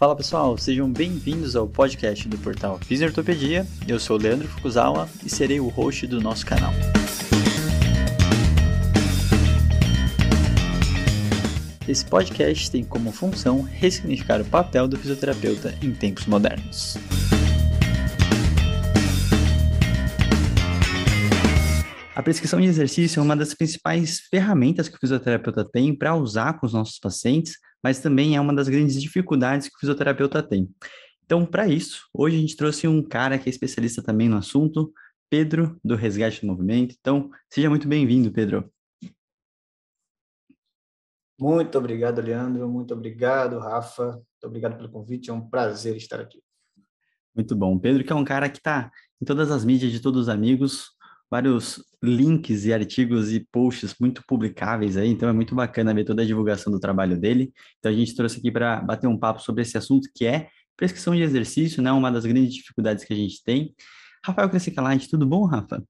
Fala pessoal, sejam bem-vindos ao podcast do portal Fisiortopedia. Eu sou o Leandro Fukuzawa e serei o host do nosso canal. Esse podcast tem como função ressignificar o papel do fisioterapeuta em tempos modernos. A prescrição de exercício é uma das principais ferramentas que o fisioterapeuta tem para usar com os nossos pacientes mas também é uma das grandes dificuldades que o fisioterapeuta tem. Então, para isso, hoje a gente trouxe um cara que é especialista também no assunto, Pedro, do Resgate do Movimento. Então, seja muito bem-vindo, Pedro. Muito obrigado, Leandro. Muito obrigado, Rafa. Muito obrigado pelo convite. É um prazer estar aqui. Muito bom. Pedro, que é um cara que está em todas as mídias de todos os amigos, vários links e artigos e posts muito publicáveis aí, então é muito bacana ver toda a divulgação do trabalho dele. Então a gente trouxe aqui para bater um papo sobre esse assunto que é prescrição de exercício, né? Uma das grandes dificuldades que a gente tem. Rafael Crescicalante, tudo bom, Rafa?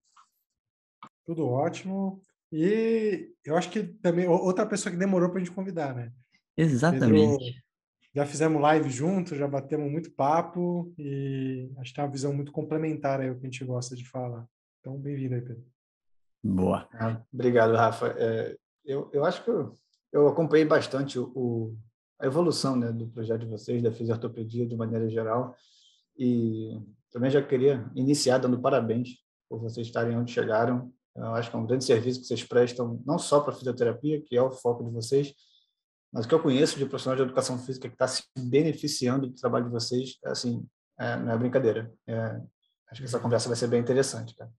Tudo ótimo. E eu acho que também outra pessoa que demorou para a gente convidar, né? Exatamente. Pedro, já fizemos live junto, já batemos muito papo e acho que tem uma visão muito complementar aí o que a gente gosta de falar. Então, bem-vindo aí, Pedro. Boa. Ah, obrigado, Rafa. É, eu, eu acho que eu, eu acompanhei bastante o, o, a evolução né, do projeto de vocês, da fisiortopedia de maneira geral, e também já queria iniciar dando parabéns por vocês estarem onde chegaram. Eu acho que é um grande serviço que vocês prestam, não só para a fisioterapia, que é o foco de vocês, mas o que eu conheço de profissional de educação física que está se beneficiando do trabalho de vocês, assim, é, não é brincadeira. É, acho que essa conversa vai ser bem interessante, cara.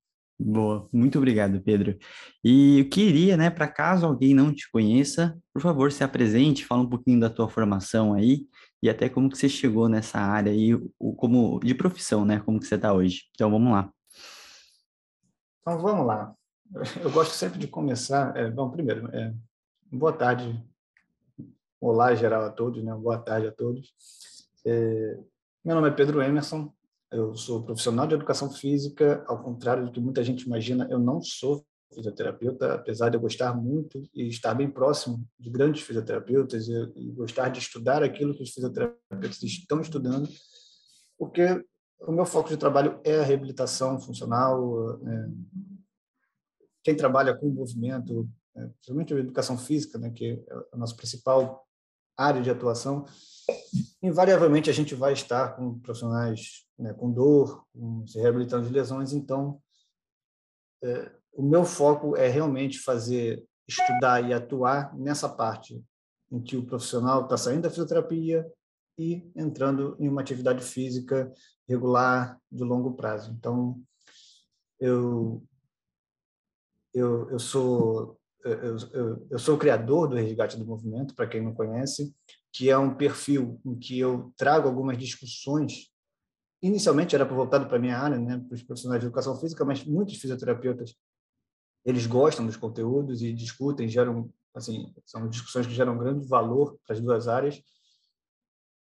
Boa, muito obrigado, Pedro. E eu queria, né, para caso alguém não te conheça, por favor, se apresente, fala um pouquinho da tua formação aí e até como que você chegou nessa área aí, como de profissão, né, como que você está hoje. Então, vamos lá. Então, vamos lá. Eu gosto sempre de começar, é, bom, primeiro, é, boa tarde, olá geral a todos, né, boa tarde a todos. É, meu nome é Pedro Emerson, eu sou profissional de educação física, ao contrário do que muita gente imagina, eu não sou fisioterapeuta, apesar de eu gostar muito e estar bem próximo de grandes fisioterapeutas e, gostar de estudar aquilo que os fisioterapeutas estão estudando, porque o meu foco de trabalho é a reabilitação funcional. É, quem trabalha com movimento, é, principalmente a educação física, né, que é a nossa principal área de atuação, invariavelmente a gente vai estar com profissionais né, com dor, com, se reabilitando de lesões. Então, é, o meu foco é realmente fazer, estudar e atuar nessa parte em que o profissional está saindo da fisioterapia e entrando em uma atividade física regular de longo prazo. Então, eu eu, eu sou eu, eu, eu sou o criador do Resgate do Movimento, para quem não conhece, que é um perfil em que eu trago algumas discussões. Inicialmente era voltado para a minha área, né, para os profissionais de educação física, mas muitos fisioterapeutas eles gostam dos conteúdos e discutem, geram assim, são discussões que geram grande valor para as duas áreas.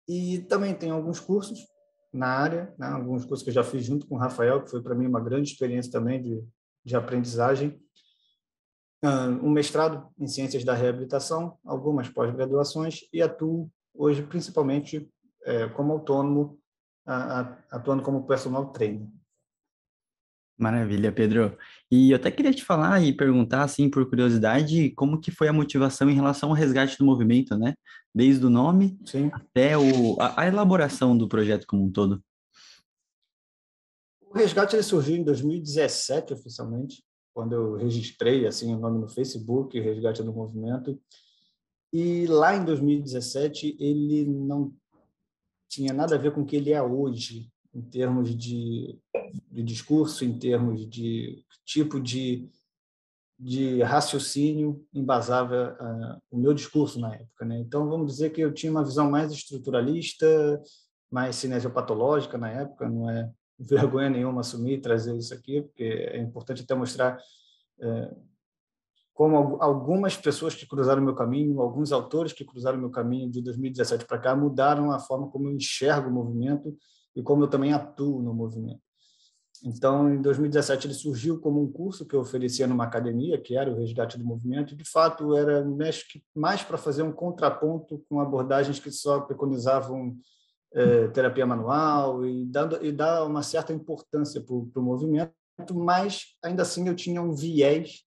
E também tem alguns cursos na área, né, alguns cursos que eu já fiz junto com o Rafael, que foi para mim uma grande experiência também de, de aprendizagem um mestrado em ciências da reabilitação, algumas pós-graduações e atuo hoje principalmente é, como autônomo, atuando como personal trainer. Maravilha, Pedro. E eu até queria te falar e perguntar, assim, por curiosidade, como que foi a motivação em relação ao resgate do movimento, né? Desde o nome Sim. até o, a, a, elaboração do projeto como um todo. O resgate ele surgiu em 2017, oficialmente quando eu registrei assim o nome no Facebook, Resgate do Movimento. E lá em 2017 ele não tinha nada a ver com o que ele é hoje, em termos de, de discurso, em termos de tipo de, de raciocínio embasava uh, o meu discurso na época. Né? Então, vamos dizer que eu tinha uma visão mais estruturalista, mais cinesiopatológica na época, não é vergonha nenhuma assumir e trazer isso aqui, porque é importante até mostrar é, como algumas pessoas que cruzaram meu caminho, alguns autores que cruzaram meu caminho de 2017 para cá, mudaram a forma como eu enxergo o movimento e como eu também atuo no movimento. Então, em 2017, ele surgiu como um curso que eu oferecia numa academia, que era o Resgate do Movimento, e, de fato, era mais para fazer um contraponto com abordagens que só preconizavam é, terapia manual e, dando, e dar uma certa importância para o movimento, mas ainda assim eu tinha um viés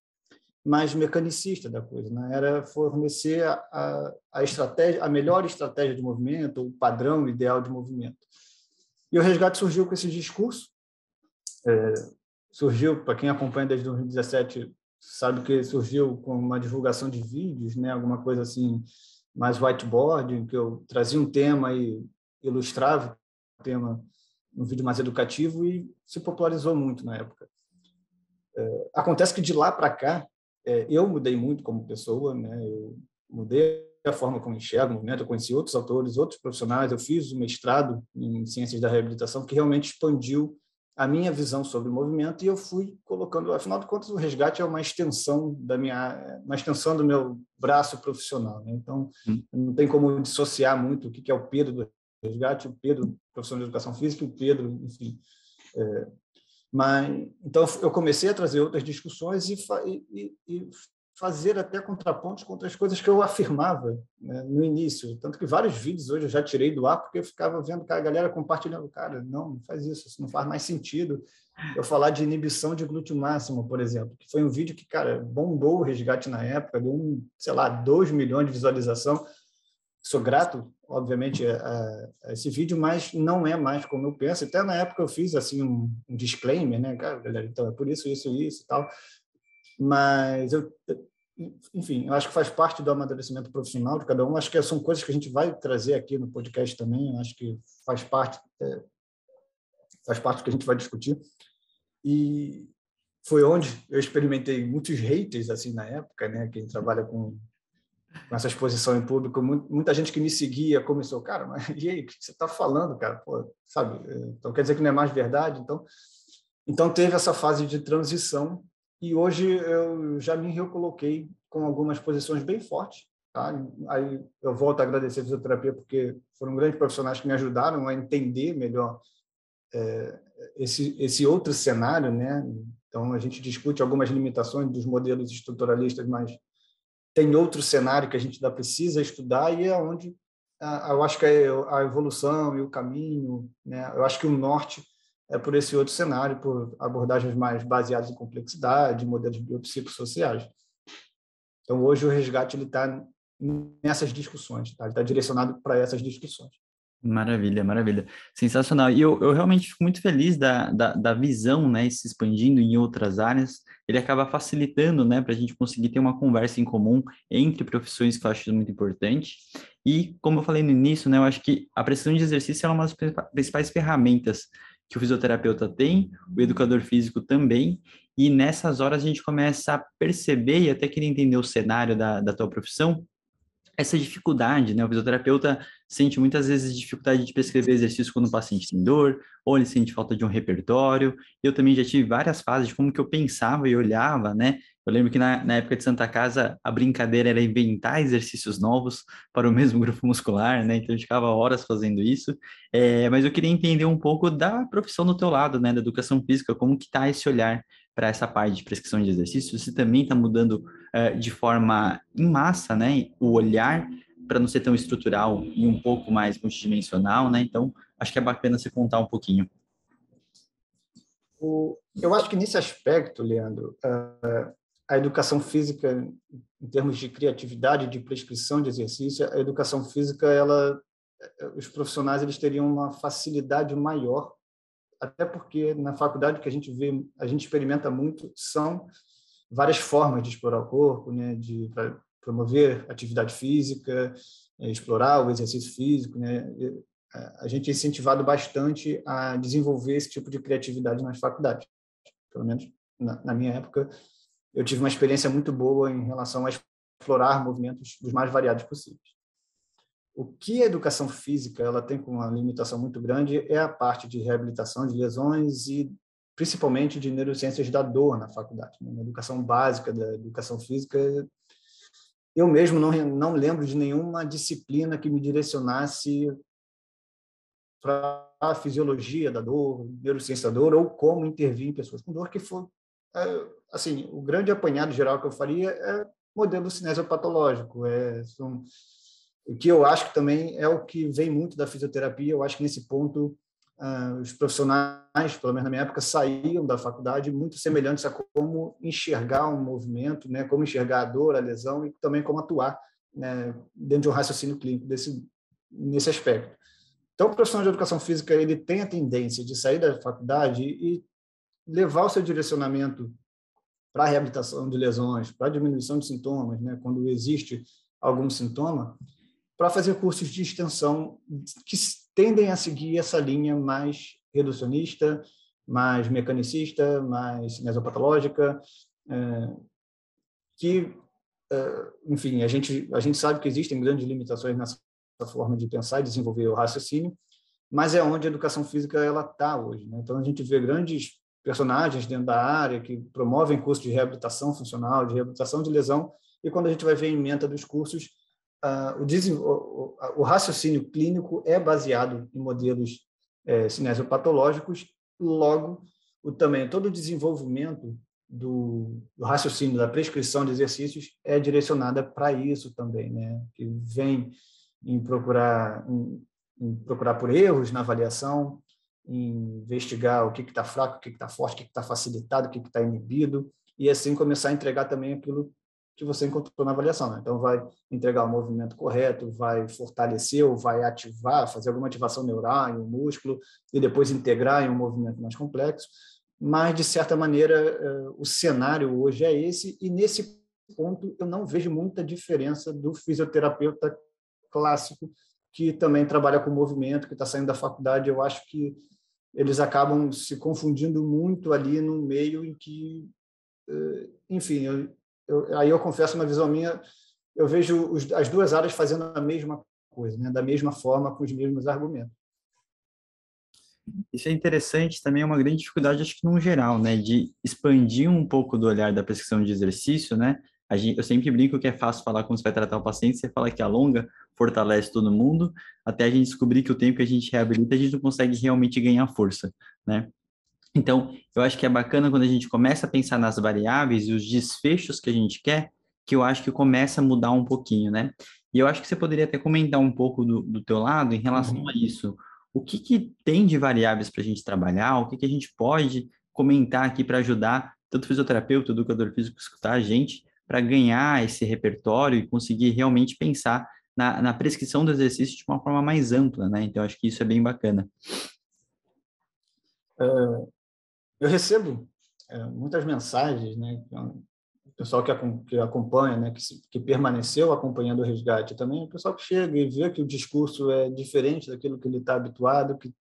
mais mecanicista da coisa, né? era fornecer a, a, a, estratégia, a melhor estratégia de movimento, o padrão ideal de movimento. E o resgate surgiu com esse discurso, é, surgiu, para quem acompanha desde 2017, sabe que surgiu com uma divulgação de vídeos, né? alguma coisa assim, mais whiteboard, que eu trazia um tema e ilustrava o tema um vídeo mais educativo e se popularizou muito na época. É, acontece que de lá para cá, eu mudei muito como pessoa, né? Eu mudei a forma como enxergo o movimento, eu conheci outros autores, outros profissionais, eu fiz um mestrado em ciências da reabilitação que realmente expandiu a minha visão sobre o movimento e eu fui colocando, afinal de contas, o resgate é uma extensão da minha, uma extensão do meu braço profissional, né? Então, hum. não tem como dissociar muito o que é o Pedro do resgate, o Pedro profissional de educação física, e o Pedro, enfim, é, mas, então, eu comecei a trazer outras discussões e, e, e fazer até contrapontos contra as coisas que eu afirmava né, no início. Tanto que vários vídeos hoje eu já tirei do ar porque eu ficava vendo que a galera compartilhando. Cara, não, não faz isso, isso não faz mais sentido. Eu falar de inibição de glúteo máximo, por exemplo, que foi um vídeo que, cara, bombou o resgate na época, deu, um, sei lá, 2 milhões de visualização. Sou grato obviamente, a, a, esse vídeo, mas não é mais como eu penso. Até na época eu fiz assim um, um disclaimer, né, cara, galera, então é por isso, isso, isso e tal. Mas eu, enfim, eu acho que faz parte do amadurecimento profissional de cada um. Acho que são coisas que a gente vai trazer aqui no podcast também. Eu acho que faz parte, é, faz parte do que a gente vai discutir. E foi onde eu experimentei muitos haters assim na época, né? Quem trabalha com com essa exposição em público, muita gente que me seguia começou, cara, mas e aí, o que você está falando, cara? Pô, sabe? Então quer dizer que não é mais verdade? Então, então teve essa fase de transição e hoje eu já me recoloquei com algumas posições bem fortes. Tá? Aí eu volto a agradecer a fisioterapia porque foram grandes profissionais que me ajudaram a entender melhor é, esse esse outro cenário, né? Então a gente discute algumas limitações dos modelos estruturalistas mais tem outro cenário que a gente ainda precisa estudar e é onde eu acho que é a evolução e o caminho, né? eu acho que o norte é por esse outro cenário, por abordagens mais baseadas em complexidade, modelos biopsicossociais. Então, hoje o resgate está nessas discussões, tá? ele está direcionado para essas discussões. Maravilha, maravilha. Sensacional. E eu, eu realmente fico muito feliz da, da, da visão, né, se expandindo em outras áreas. Ele acaba facilitando, né, para a gente conseguir ter uma conversa em comum entre profissões que eu acho muito importante. E, como eu falei no início, né, eu acho que a precisão de exercício é uma das principais ferramentas que o fisioterapeuta tem, o educador físico também, e nessas horas a gente começa a perceber e até querer entender o cenário da, da tua profissão, essa dificuldade, né? O fisioterapeuta sente muitas vezes dificuldade de prescrever exercício quando o paciente tem dor, ou ele sente falta de um repertório. Eu também já tive várias fases de como que eu pensava e olhava, né? Eu lembro que na, na época de Santa Casa a brincadeira era inventar exercícios novos para o mesmo grupo muscular, né? Então eu ficava horas fazendo isso. É, mas eu queria entender um pouco da profissão do teu lado, né? Da educação física, como que tá esse olhar para essa parte de prescrição de exercícios, você também está mudando uh, de forma em massa, né, o olhar para não ser tão estrutural e um pouco mais multidimensional, né? Então, acho que é bacana você contar um pouquinho. O, eu acho que nesse aspecto, Leandro, uh, a educação física, em termos de criatividade, de prescrição de exercício, a educação física, ela, os profissionais eles teriam uma facilidade maior até porque na faculdade que a gente vê, a gente experimenta muito são várias formas de explorar o corpo, né, de promover atividade física, é, explorar o exercício físico, né? A gente é incentivado bastante a desenvolver esse tipo de criatividade nas faculdades. Pelo menos na, na minha época, eu tive uma experiência muito boa em relação a explorar movimentos dos mais variados possíveis. O que a educação física ela tem com uma limitação muito grande é a parte de reabilitação de lesões e principalmente de neurociências da dor na faculdade. Né? Na educação básica da educação física, eu mesmo não, não lembro de nenhuma disciplina que me direcionasse para a fisiologia da dor, neurociência da dor, ou como intervir em pessoas com dor, que foi, é, assim, o grande apanhado geral que eu faria é modelo cinesiopatológico, é, são o que eu acho que também é o que vem muito da fisioterapia. Eu acho que nesse ponto uh, os profissionais, pelo menos na minha época, saíam da faculdade muito semelhantes a como enxergar um movimento, né, como enxergar a dor, a lesão e também como atuar né, dentro de um raciocínio clínico desse, nesse aspecto. Então, o profissional de educação física ele tem a tendência de sair da faculdade e levar o seu direcionamento para a reabilitação de lesões, para a diminuição de sintomas, né, quando existe algum sintoma, para fazer cursos de extensão que tendem a seguir essa linha mais reducionista, mais mecanicista, mais mesopatológica, é, que, é, enfim, a gente, a gente sabe que existem grandes limitações nessa forma de pensar e desenvolver o raciocínio, mas é onde a educação física ela está hoje. Né? Então, a gente vê grandes personagens dentro da área que promovem cursos de reabilitação funcional, de reabilitação de lesão, e quando a gente vai ver a emenda dos cursos, o, o, o, raciocínio clínico é baseado em modelos é, cinesiopatológicos, logo, o, também todo o desenvolvimento do, do, raciocínio da prescrição de exercícios é direcionada para isso também, né? que vem em procurar, em, em procurar por erros na avaliação, em investigar o que está fraco, o que está forte, o que está facilitado, o que está inibido, e assim começar a entregar também aquilo que você encontrou na avaliação. Né? Então, vai entregar o movimento correto, vai fortalecer ou vai ativar, fazer alguma ativação neural em um músculo e depois integrar em um movimento mais complexo. Mas, de certa maneira, eh, o cenário hoje é esse, e nesse ponto eu não vejo muita diferença do fisioterapeuta clássico que também trabalha com movimento, que está saindo da faculdade. Eu acho que eles acabam se confundindo muito ali no meio em que, eh, enfim, eu, eu, aí eu confesso uma visão minha, eu vejo os, as duas áreas fazendo a mesma coisa, né? da mesma forma, com os mesmos argumentos. Isso é interessante, também é uma grande dificuldade, acho que no geral, né, de expandir um pouco do olhar da prescrição de exercício, né, eu sempre brinco que é fácil falar como você vai tratar o paciente, você fala que alonga, fortalece todo mundo, até a gente descobrir que o tempo que a gente reabilita, a gente não consegue realmente ganhar força, né? Então, eu acho que é bacana quando a gente começa a pensar nas variáveis e os desfechos que a gente quer, que eu acho que começa a mudar um pouquinho, né? E eu acho que você poderia até comentar um pouco do, do teu lado em relação uhum. a isso. O que, que tem de variáveis para a gente trabalhar? O que, que a gente pode comentar aqui para ajudar tanto fisioterapeuta, educador físico, escutar a gente, para ganhar esse repertório e conseguir realmente pensar na, na, prescrição do exercício de uma forma mais ampla, né? Então, acho que isso é bem bacana. Uh, eu recebo é, muitas mensagens, né? O pessoal que, que acompanha, né? Que, que, permaneceu acompanhando o resgate também, o pessoal que chega e vê que o discurso é diferente daquilo que ele está habituado, que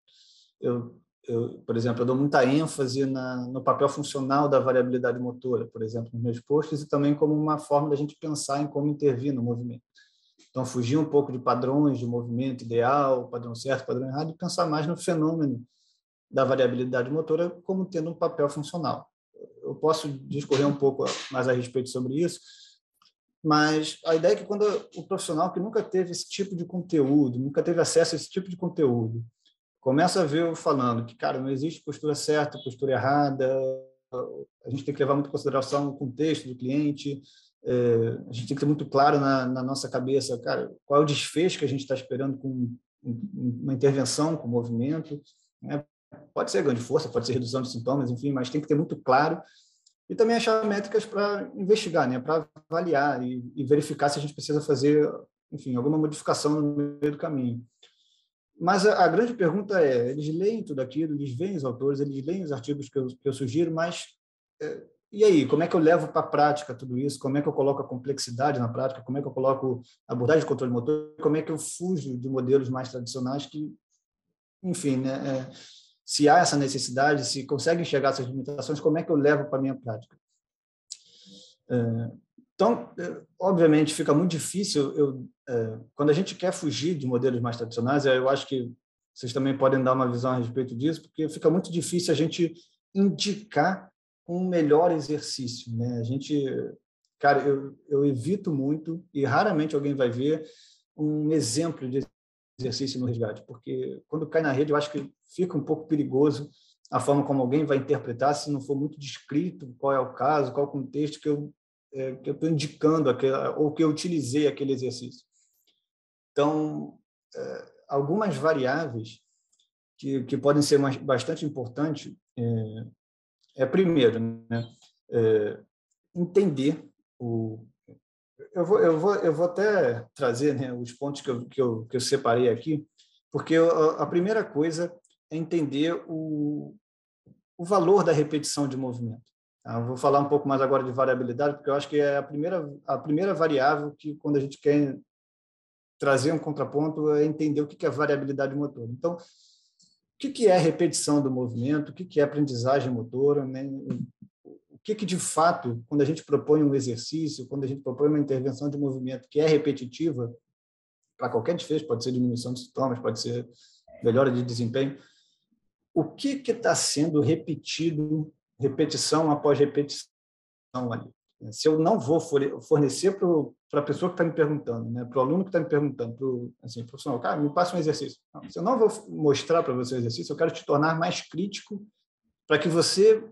eu, eu, por exemplo, eu dou muita ênfase na, no papel funcional da variabilidade motora, por exemplo, nos meus posts, e também como uma forma da gente pensar em como intervir no movimento. Então, fugir um pouco de padrões de movimento ideal, padrão certo, padrão errado, e pensar mais no fenômeno da variabilidade motora como tendo um papel funcional. Eu posso discorrer um pouco mais a respeito sobre isso, mas a ideia é que quando o profissional que nunca teve esse tipo de conteúdo, nunca teve acesso a esse tipo de conteúdo, começa a ver eu falando que, cara, não existe postura certa, postura errada, a gente tem que levar muito em consideração o contexto do cliente, é, a gente tem que ter muito claro na, na, nossa cabeça, cara, qual é o desfecho que a gente está esperando com uma intervenção com o movimento, né? Pode ser ganho de força, pode ser redução de sintomas, enfim, mas tem que ter muito claro e também achar métricas para investigar, né, para avaliar e, e, verificar se a gente precisa fazer, enfim, alguma modificação no meio do caminho. Mas a, a, grande pergunta é, eles leem tudo aquilo, eles veem os autores, eles leem os artigos que eu, que eu sugiro, mas é, e aí, como é que eu levo para a prática tudo isso? Como é que eu coloco a complexidade na prática? Como é que eu coloco a abordagem de controle motor? Como é que eu fujo de modelos mais tradicionais que, enfim, né, é, se há essa necessidade, se consegue enxergar essas limitações, como é que eu levo para a minha prática? É, então, é, obviamente, fica muito difícil. Eu, é, quando a gente quer fugir de modelos mais tradicionais, eu acho que vocês também podem dar uma visão a respeito disso, porque fica muito difícil a gente indicar um melhor exercício. Né? A gente, cara, eu, eu evito muito e raramente alguém vai ver um exemplo de exercício no resgate, porque quando cai na rede, eu acho que fica um pouco perigoso a forma como alguém vai interpretar, se não for muito descrito qual é o caso, qual o contexto que eu é, que eu estou indicando aquele, ou que eu utilizei aquele exercício. Então, é, algumas variáveis que, que podem ser mais, bastante importantes é, é primeiro, né, é, entender o. Eu vou, eu, vou, eu vou até trazer né, os pontos que eu, que, eu, que eu separei aqui, porque a primeira coisa é entender o, o valor da repetição de movimento. Tá? Eu vou falar um pouco mais agora de variabilidade, porque eu acho que é a primeira, a primeira variável que, quando a gente quer trazer um contraponto, é entender o que é variabilidade motora. Então, o que é repetição do movimento, o que é aprendizagem motora, né? Que, que de fato, quando a gente propõe um exercício, quando a gente propõe uma intervenção de movimento que é repetitiva, para qualquer desfecho, pode ser diminuição de sintomas, pode ser melhora de desempenho, o que está sendo repetido, repetição após repetição ali? Se eu não vou fornecer para a pessoa que está me perguntando, né, para o aluno que está me perguntando, para o assim, profissional, cara, me passa um exercício. Não, se eu não vou mostrar para você o exercício, eu quero te tornar mais crítico para que você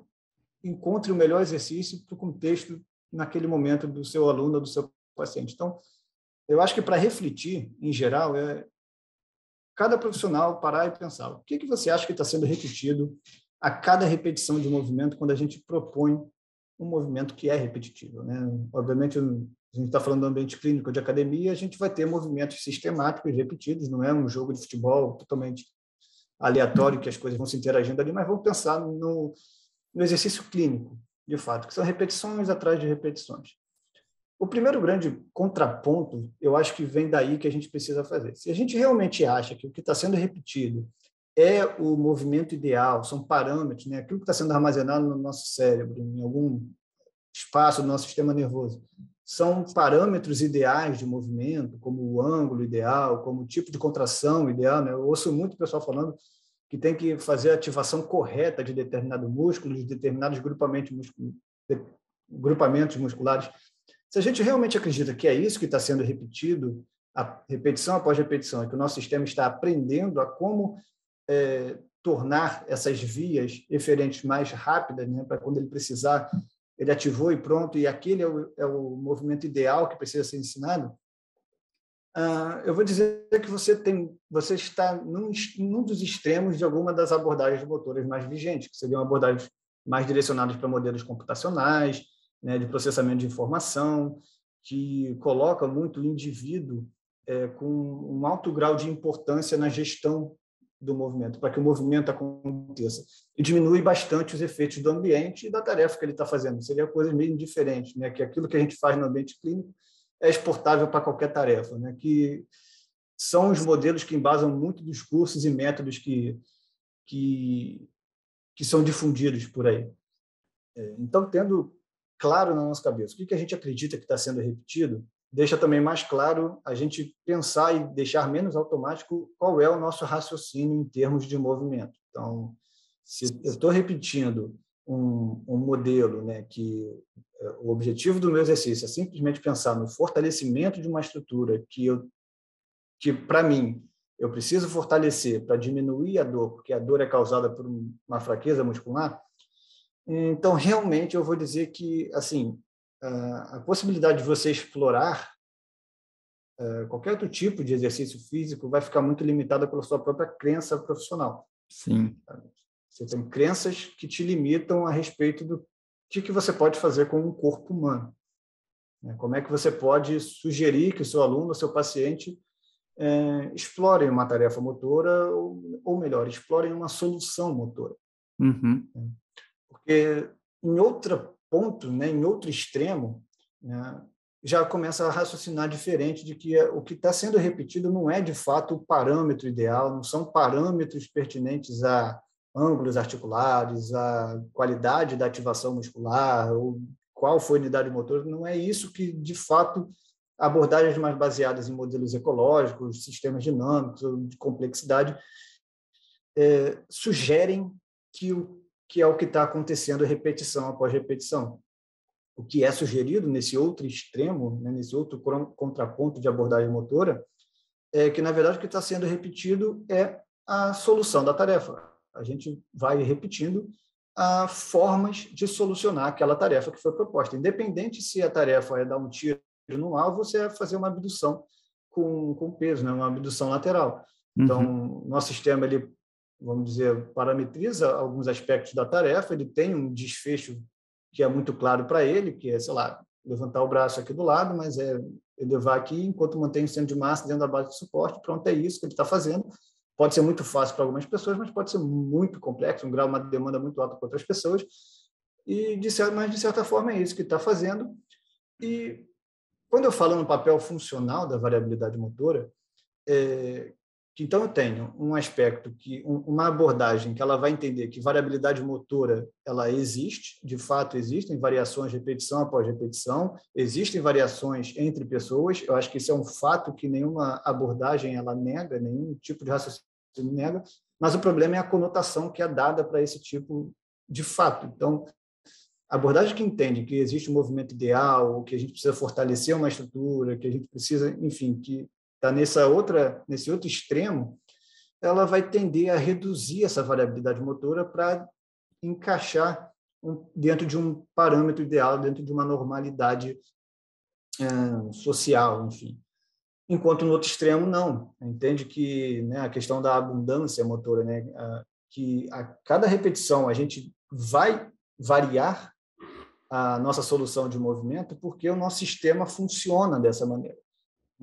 encontre o melhor exercício para o contexto naquele momento do seu aluno do seu paciente. Então, eu acho que para refletir, em geral, é cada profissional parar e pensar o que, que você acha que está sendo repetido a cada repetição de movimento quando a gente propõe um movimento que é repetitivo. Né? Obviamente, a gente está falando do ambiente clínico de academia, a gente vai ter movimentos sistemáticos repetidos, não é um jogo de futebol totalmente aleatório que as coisas vão se interagindo ali, mas vamos pensar no, no exercício clínico, de fato, que são repetições atrás de repetições. O primeiro grande contraponto, eu acho que vem daí que a gente precisa fazer. Se a gente realmente acha que o que está sendo repetido é o movimento ideal, são parâmetros, né? aquilo que está sendo armazenado no nosso cérebro, em algum espaço do nosso sistema nervoso, são parâmetros ideais de movimento, como o ângulo ideal, como o tipo de contração ideal. Né? Eu ouço muito pessoal falando que tem que fazer a ativação correta de determinado músculo, de determinados grupamentos, grupamentos musculares. Se a gente realmente acredita que é isso que está sendo repetido, repetição após repetição, é que o nosso sistema está aprendendo a como é, tornar essas vias eferentes mais rápidas, né, para quando ele precisar, ele ativou e pronto, e aquele é o, é o movimento ideal que precisa ser ensinado, ah, eu vou dizer que você tem, você está num, num, dos extremos de alguma das abordagens motoras mais vigentes, que seriam abordagens mais direcionadas para modelos computacionais, né, de processamento de informação, que coloca muito o indivíduo é, com um alto grau de importância na gestão do movimento, para que o movimento aconteça. E diminui bastante os efeitos do ambiente e da tarefa que ele está fazendo. Seria coisa meio diferente, né? que aquilo que a gente faz no ambiente clínico é exportável para qualquer tarefa, né? que são os modelos que embasam muito dos cursos e métodos que, que, que são difundidos por aí. É, então, tendo claro na nossa cabeça. O que a gente acredita que está sendo repetido, deixa também mais claro a gente pensar e deixar menos automático qual é o nosso raciocínio em termos de movimento. Então, se eu estou repetindo um, um, modelo né, que é, o objetivo do meu exercício é simplesmente pensar no fortalecimento de uma estrutura que eu que para mim eu preciso fortalecer para diminuir a dor, porque a dor é causada por uma fraqueza muscular, então, realmente, eu vou dizer que assim a possibilidade de você explorar qualquer outro tipo de exercício físico vai ficar muito limitada pela sua própria crença profissional. Sim. Você tem crenças que te limitam a respeito do que, que você pode fazer com um corpo humano. Né? Como é que você pode sugerir que o seu aluno, o seu paciente, é, explorem uma tarefa motora, ou, ou melhor, explorem uma solução motora. Uhum. Né? Porque em outro ponto, né, em outro extremo, né, já começa a raciocinar diferente de que o que está sendo repetido não é de fato o parâmetro ideal, não são parâmetros pertinentes a ângulos articulares, a qualidade da ativação muscular, ou qual foi a unidade motor, não é isso que de fato abordagens mais baseadas em modelos ecológicos, sistemas dinâmicos de complexidade é, sugerem que o que é o que está acontecendo repetição após repetição. O que é sugerido nesse outro extremo, né, nesse outro contraponto de abordagem motora, é que, na verdade, o que está sendo repetido é a solução da tarefa. A gente vai repetindo a formas de solucionar aquela tarefa que foi proposta. Independente se a tarefa é dar um tiro no alvo ou se é fazer uma abdução com, com peso, né? uma abdução lateral. Então, uhum. nosso sistema, ele, vamos dizer, parametriza alguns aspectos da tarefa, ele tem um desfecho que é muito claro para ele, que é, sei lá, levantar o braço aqui do lado, mas é elevar aqui enquanto mantém o centro de massa dentro da base de suporte, pronto, é isso que ele está fazendo. Pode ser muito fácil para algumas pessoas, mas pode ser muito complexo, um grau, uma demanda muito alta para outras pessoas. E de certa, mas de certa forma é isso que está fazendo. E quando eu falo no papel funcional da variabilidade motora, é, então eu tenho um aspecto que uma abordagem que ela vai entender que variabilidade motora ela existe, de fato existem variações repetição após repetição, existem variações entre pessoas. Eu acho que isso é um fato que nenhuma abordagem ela nega, nenhum tipo de raciocínio nega. Mas o problema é a conotação que é dada para esse tipo de fato. Então, a abordagem que entende que existe um movimento ideal, que a gente precisa fortalecer uma estrutura, que a gente precisa, enfim, que está nessa outra, nesse outro extremo, ela vai tender a reduzir essa variabilidade motora para encaixar um, dentro de um parâmetro ideal, dentro de uma normalidade é, social, enfim. Enquanto no outro extremo, não. Entende que né, a questão da abundância motora, né, a, que a cada repetição a gente vai variar a nossa solução de movimento porque o nosso sistema funciona dessa maneira.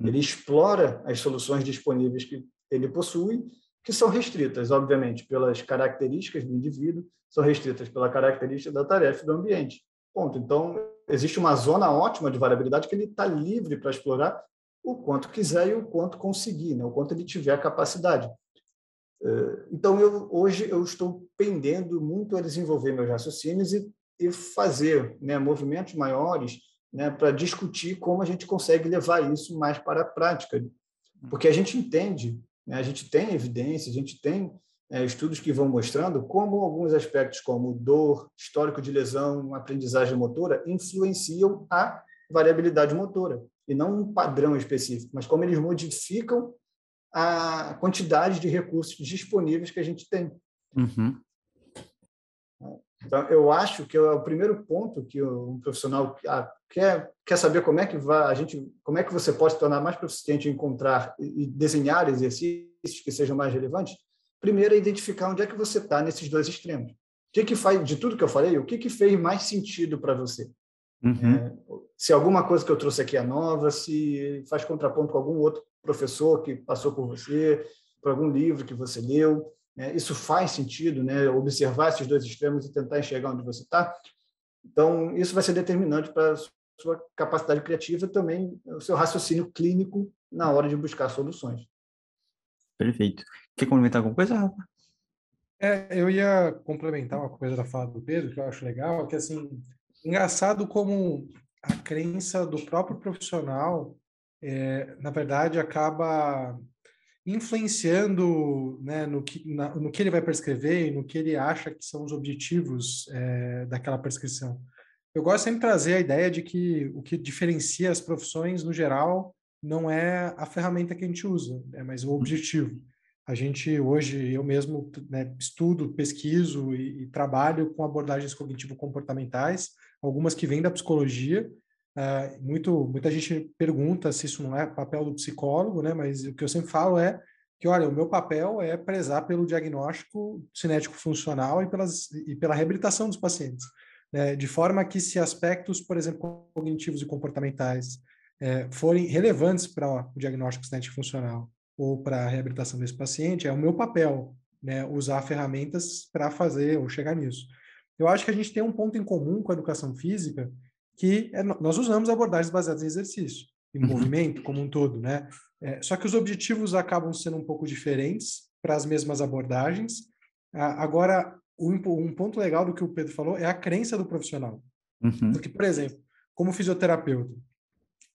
Ele explora as soluções disponíveis que ele possui, que são restritas, obviamente, pelas características do indivíduo, são restritas pela característica da tarefa do ambiente. Ponto. Então, existe uma zona ótima de variabilidade que ele está livre para explorar o quanto quiser e o quanto conseguir, né? o quanto ele tiver capacidade. Eh, então, eu, hoje eu estou pendendo muito a desenvolver meus raciocínios e, e fazer né, movimentos maiores né, para discutir como a gente consegue levar isso mais para a prática. Porque a gente entende, né, a gente tem evidência, a gente tem é, estudos que vão mostrando como alguns aspectos, como dor, histórico de lesão, aprendizagem motora, influenciam a variabilidade motora, e não um padrão específico, mas como eles modificam a quantidade de recursos disponíveis que a gente tem. Uhum. Então, eu acho que é o primeiro ponto que um profissional ah, quer, quer saber como é que vai, a gente, como é que você pode se tornar mais proficiente em encontrar e desenhar exercícios que sejam mais relevantes. Primeiro é identificar onde é que você está nesses dois extremos. O que que faz de tudo que eu falei? O que que fez mais sentido para você? Uhum. É, se alguma coisa que eu trouxe aqui é nova, se faz contraponto com algum outro professor que passou por você, por algum livro que você leu. Né? Isso faz sentido, né? observar esses dois extremos e tentar enxergar onde você está. Então, isso vai ser determinante para a sua capacidade criativa também, o seu raciocínio clínico na hora de buscar soluções. Perfeito. Quer complementar alguma coisa, Rafa? É, eu ia complementar uma coisa da fala do Pedro, que eu acho legal, que assim, engraçado como a crença do próprio profissional, é, na verdade, acaba influenciando né, no, que, na, no que ele vai prescrever e no que ele acha que são os objetivos é, daquela prescrição. Eu gosto sempre de trazer a ideia de que o que diferencia as profissões, no geral, não é a ferramenta que a gente usa, é mas o uhum. objetivo. A gente, hoje, eu mesmo né, estudo, pesquiso e, e, trabalho com abordagens cognitivo-comportamentais, algumas que vêm da psicologia, Uh, muito, muita gente pergunta se isso não é papel do psicólogo, né? Mas o que eu sempre falo é que, olha, o meu papel é prezar pelo diagnóstico cinético funcional e, pelas, e pela reabilitação dos pacientes, né? De forma que se aspectos, por exemplo, cognitivos e comportamentais é, forem relevantes para o diagnóstico cinético funcional ou para a reabilitação desse paciente, é o meu papel, né? Usar ferramentas para fazer ou chegar nisso. Eu acho que a gente tem um ponto em comum com a educação física, que é, nós usamos abordagens baseadas em exercício, em uhum. movimento como um todo, né? É, só que os objetivos acabam sendo um pouco diferentes para as mesmas abordagens. Ah, agora, um, um, ponto legal do que o Pedro falou é a crença do profissional. Uhum. Porque, por exemplo, como fisioterapeuta,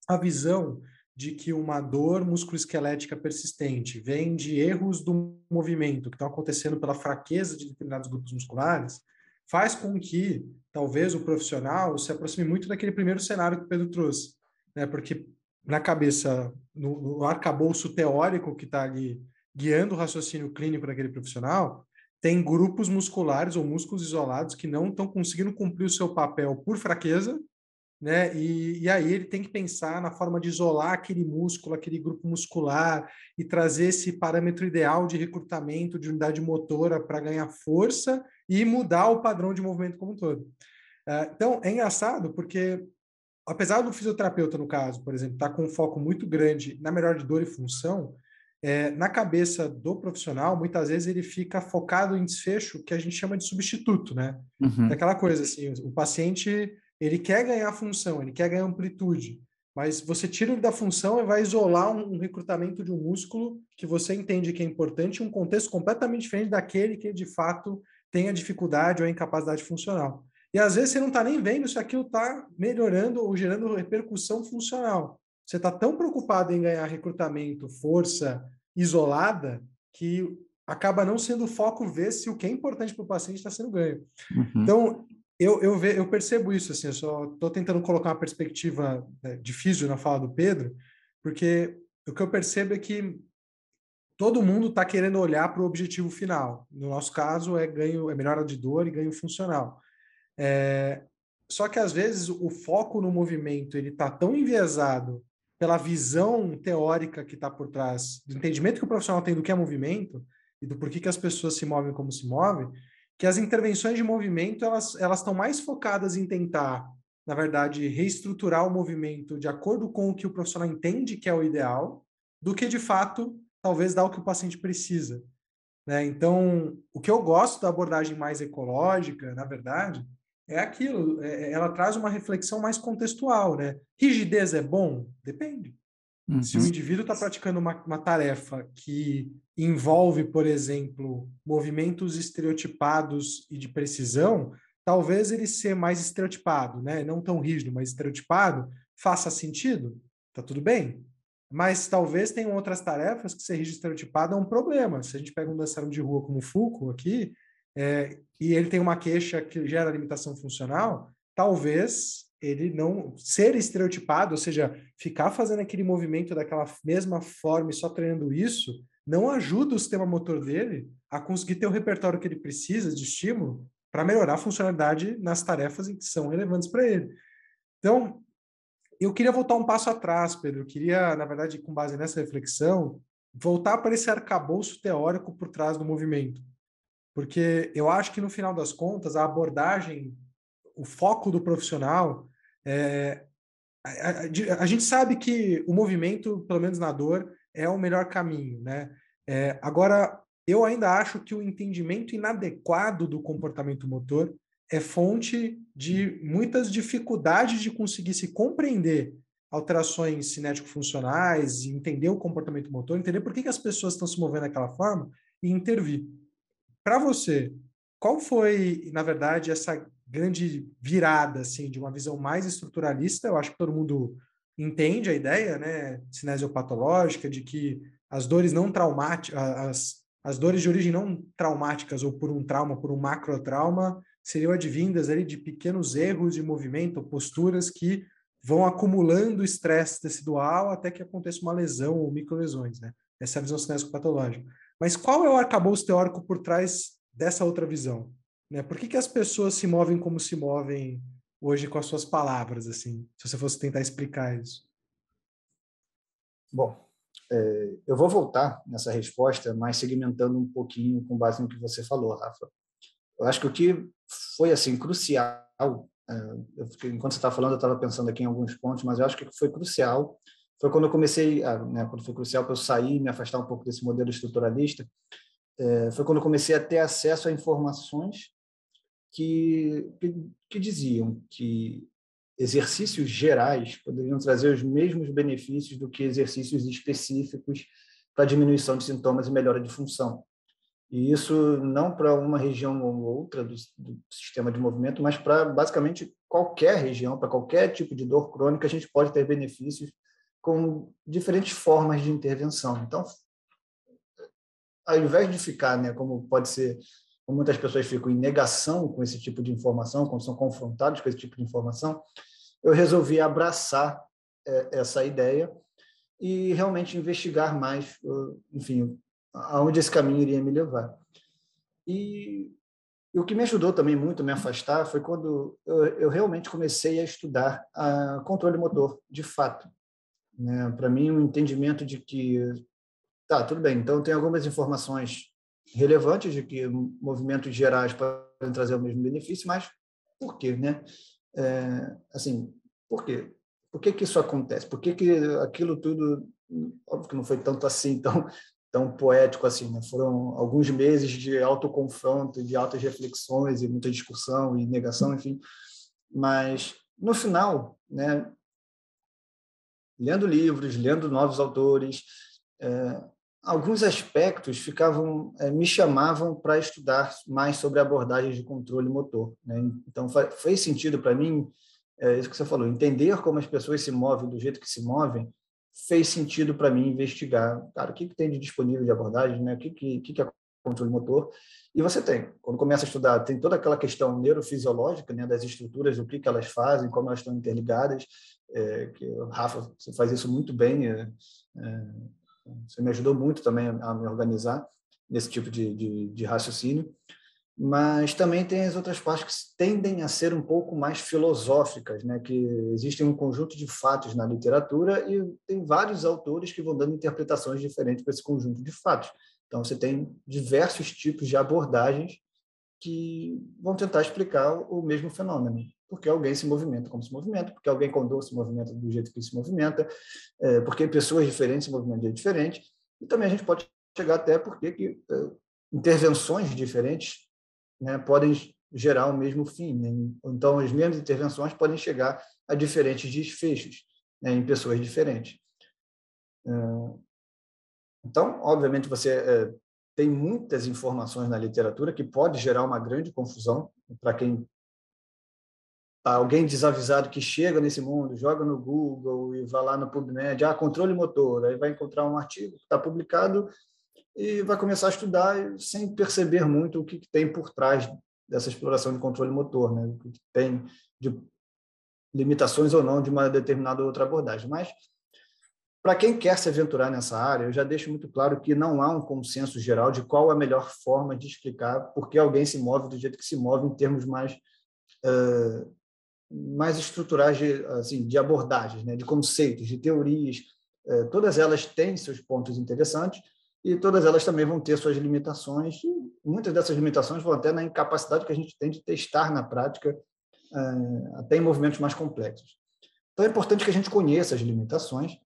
a visão de que uma dor musculoesquelética persistente vem de erros do movimento que estão acontecendo pela fraqueza de determinados grupos musculares, faz com que talvez o profissional se aproxime muito daquele primeiro cenário que o Pedro trouxe, né? Porque na cabeça, no, no arcabouço teórico que está ali guiando o raciocínio clínico daquele profissional, tem grupos musculares ou músculos isolados que não estão conseguindo cumprir o seu papel por fraqueza né? E, e, aí ele tem que pensar na forma de isolar aquele músculo, aquele grupo muscular e trazer esse parâmetro ideal de recrutamento de unidade motora para ganhar força e mudar o padrão de movimento como um todo. Uh, então é engraçado porque apesar do fisioterapeuta no caso, por exemplo, estar tá com um foco muito grande na melhor de dor e função, é, na cabeça do profissional, muitas vezes ele fica focado em desfecho que a gente chama de substituto, né? Uhum. Daquela coisa assim, o paciente ele quer ganhar função, ele quer ganhar amplitude, mas você tira ele da função e vai isolar um, recrutamento de um músculo que você entende que é importante um contexto completamente diferente daquele que de fato tem a dificuldade ou a incapacidade funcional. E às vezes você não está nem vendo se aquilo está melhorando ou gerando repercussão funcional. Você está tão preocupado em ganhar recrutamento, força isolada, que acaba não sendo o foco ver se o que é importante para o paciente está sendo ganho. Uhum. Então, eu, eu, ve, eu percebo isso, assim, eu só estou tentando colocar uma perspectiva né, de físio na fala do Pedro, porque o que eu percebo é que todo mundo está querendo olhar para o objetivo final. No nosso caso, é ganho, é melhora de dor e ganho funcional. É, só que às vezes o foco no movimento ele está tão enviesado pela visão teórica que está por trás, do entendimento que o profissional tem do que é movimento e do porquê que as pessoas se movem como se movem, que as intervenções de movimento elas elas estão mais focadas em tentar, na verdade, reestruturar o movimento de acordo com o que o profissional entende que é o ideal, do que de fato talvez dar o que o paciente precisa. Né? Então, o que eu gosto da abordagem mais ecológica, na verdade, é aquilo. É, ela traz uma reflexão mais contextual, né? Rigidez é bom? Depende. Uhum. Se o uhum. indivíduo está praticando uma, uma tarefa que envolve, por exemplo, movimentos estereotipados e de precisão, talvez ele ser mais estereotipado, né? não tão rígido, mas estereotipado, faça sentido, tá tudo bem. Mas talvez tenham outras tarefas que ser rígido estereotipado é um problema. Se a gente pega um dançarino de rua como o Foucault aqui, é, e ele tem uma queixa que gera limitação funcional, talvez ele não ser estereotipado, ou seja, ficar fazendo aquele movimento daquela mesma forma e só treinando isso, não ajuda o sistema motor dele a conseguir ter o repertório que ele precisa de estímulo para melhorar a funcionalidade nas tarefas que são relevantes para ele. Então, eu queria voltar um passo atrás, Pedro. Eu queria, na verdade, com base nessa reflexão, voltar para esse arcabouço teórico por trás do movimento. Porque eu acho que, no final das contas, a abordagem o foco do profissional. É, a, gente sabe que o movimento, pelo menos na dor, é o melhor caminho, né? É, agora, eu ainda acho que o entendimento inadequado do comportamento motor é fonte de muitas dificuldades de conseguir se compreender alterações cinético-funcionais, entender o comportamento motor, entender por que, que as pessoas estão se movendo daquela forma e intervir. Para você, qual foi, na verdade, essa grande virada assim de uma visão mais estruturalista. Eu acho que todo mundo entende a ideia, né, cinesiopatológica de que as dores não traumáticas, as, as dores de origem não traumáticas ou por um trauma, por um macrotrauma, seriam advindas ali de pequenos erros de movimento, posturas que vão acumulando estresse tecidual até que aconteça uma lesão ou microlesões, né? Essa é a visão cinésico-patológica. Mas qual é o arcabouço teórico por trás dessa outra visão? Né? Por que, que as pessoas se movem como se movem hoje com as suas palavras, assim, se você fosse tentar explicar isso? Bom, é, eu vou voltar nessa resposta, mas segmentando um pouquinho com base no que você falou, Rafa. Eu acho que o que foi assim crucial, é, enquanto você estava falando, eu estava pensando aqui em alguns pontos, mas eu acho que foi crucial foi quando eu comecei, a, né, quando foi crucial para eu sair, me afastar um pouco desse modelo estruturalista, é, foi quando eu comecei a ter acesso a informações que, que, que diziam que exercícios gerais poderiam trazer os mesmos benefícios do que exercícios específicos para diminuição de sintomas e melhora de função. E isso não para uma região ou outra do, do, sistema de movimento, mas para basicamente qualquer região, para qualquer tipo de dor crônica, a gente pode ter benefícios com diferentes formas de intervenção. Então, ao invés de ficar, né, como pode ser muitas pessoas ficam em negação com esse tipo de informação, quando são confrontados com esse tipo de informação, eu resolvi abraçar é, essa ideia e realmente investigar mais, enfim, aonde esse caminho iria me levar. E o que me ajudou também muito a me afastar foi quando eu, eu realmente comecei a estudar a controle motor, de fato. Né? Para mim, o um entendimento de que, tá, tudo bem, então tem algumas informações relevantes de que movimentos gerais podem trazer o mesmo benefício, mas por quê, né? É, assim, por quê? Por que, que isso acontece? Por que, que aquilo tudo, óbvio que não foi tanto assim, tão, tão poético assim, né? Foram alguns meses de autoconfronto, de altas reflexões e muita discussão e negação, enfim. Mas, no final, né, lendo livros, lendo novos autores, é, alguns aspectos ficavam é, me chamavam para estudar mais sobre abordagens de controle motor. Né? Então, fez sentido para mim é isso que você falou, entender como as pessoas se movem do jeito que se movem, fez sentido para mim investigar, cara, o que, que tem de disponível de abordagem, né? o que, que, que é controle motor. E você tem, quando começa a estudar, tem toda aquela questão neurofisiológica né, das estruturas, o que, que elas fazem, como elas estão interligadas, é, que o Rafa, você faz isso muito bem, é, é, você me ajudou muito também a, a me organizar nesse tipo de, de, de raciocínio mas também tem as outras partes que tendem a ser um pouco mais filosóficas, né? que existem um conjunto de fatos na literatura e tem vários autores que vão dando interpretações diferentes para esse conjunto de fatos. Então, você tem diversos tipos de abordagens que vão tentar explicar o mesmo fenômeno. Porque alguém se movimenta como se movimenta, porque alguém conduz se movimenta do jeito que se movimenta, é, porque pessoas diferentes se movimentam de jeito diferente. E também a gente pode chegar até porque que, é, intervenções diferentes né, podem gerar o mesmo fim. Né? Então, as mesmas intervenções podem chegar a diferentes desfechos né, em pessoas diferentes. É, então, obviamente, você tem muitas informações na literatura que pode gerar uma grande confusão para quem alguém desavisado que chega nesse mundo, joga no Google e vai lá no PubMed, ah, controle motor, aí vai encontrar um artigo que está publicado e vai começar a estudar sem perceber muito o que, tem por trás dessa exploração de controle motor, né? o que tem de limitações ou não de uma determinada outra abordagem. Mas, para quem quer se aventurar nessa área, eu já deixo muito claro que não há um consenso geral de qual a melhor forma de explicar por que alguém se move do jeito que se move em termos mais uh, mais estruturais de, assim, de abordagens, né? de conceitos, de teorias. Uh, todas elas têm seus pontos interessantes, e todas elas também vão ter suas limitações. Muitas dessas limitações vão até na incapacidade que a gente tem de testar na prática, eh, até em movimentos mais complexos. Então é importante que a gente conheça as limitações,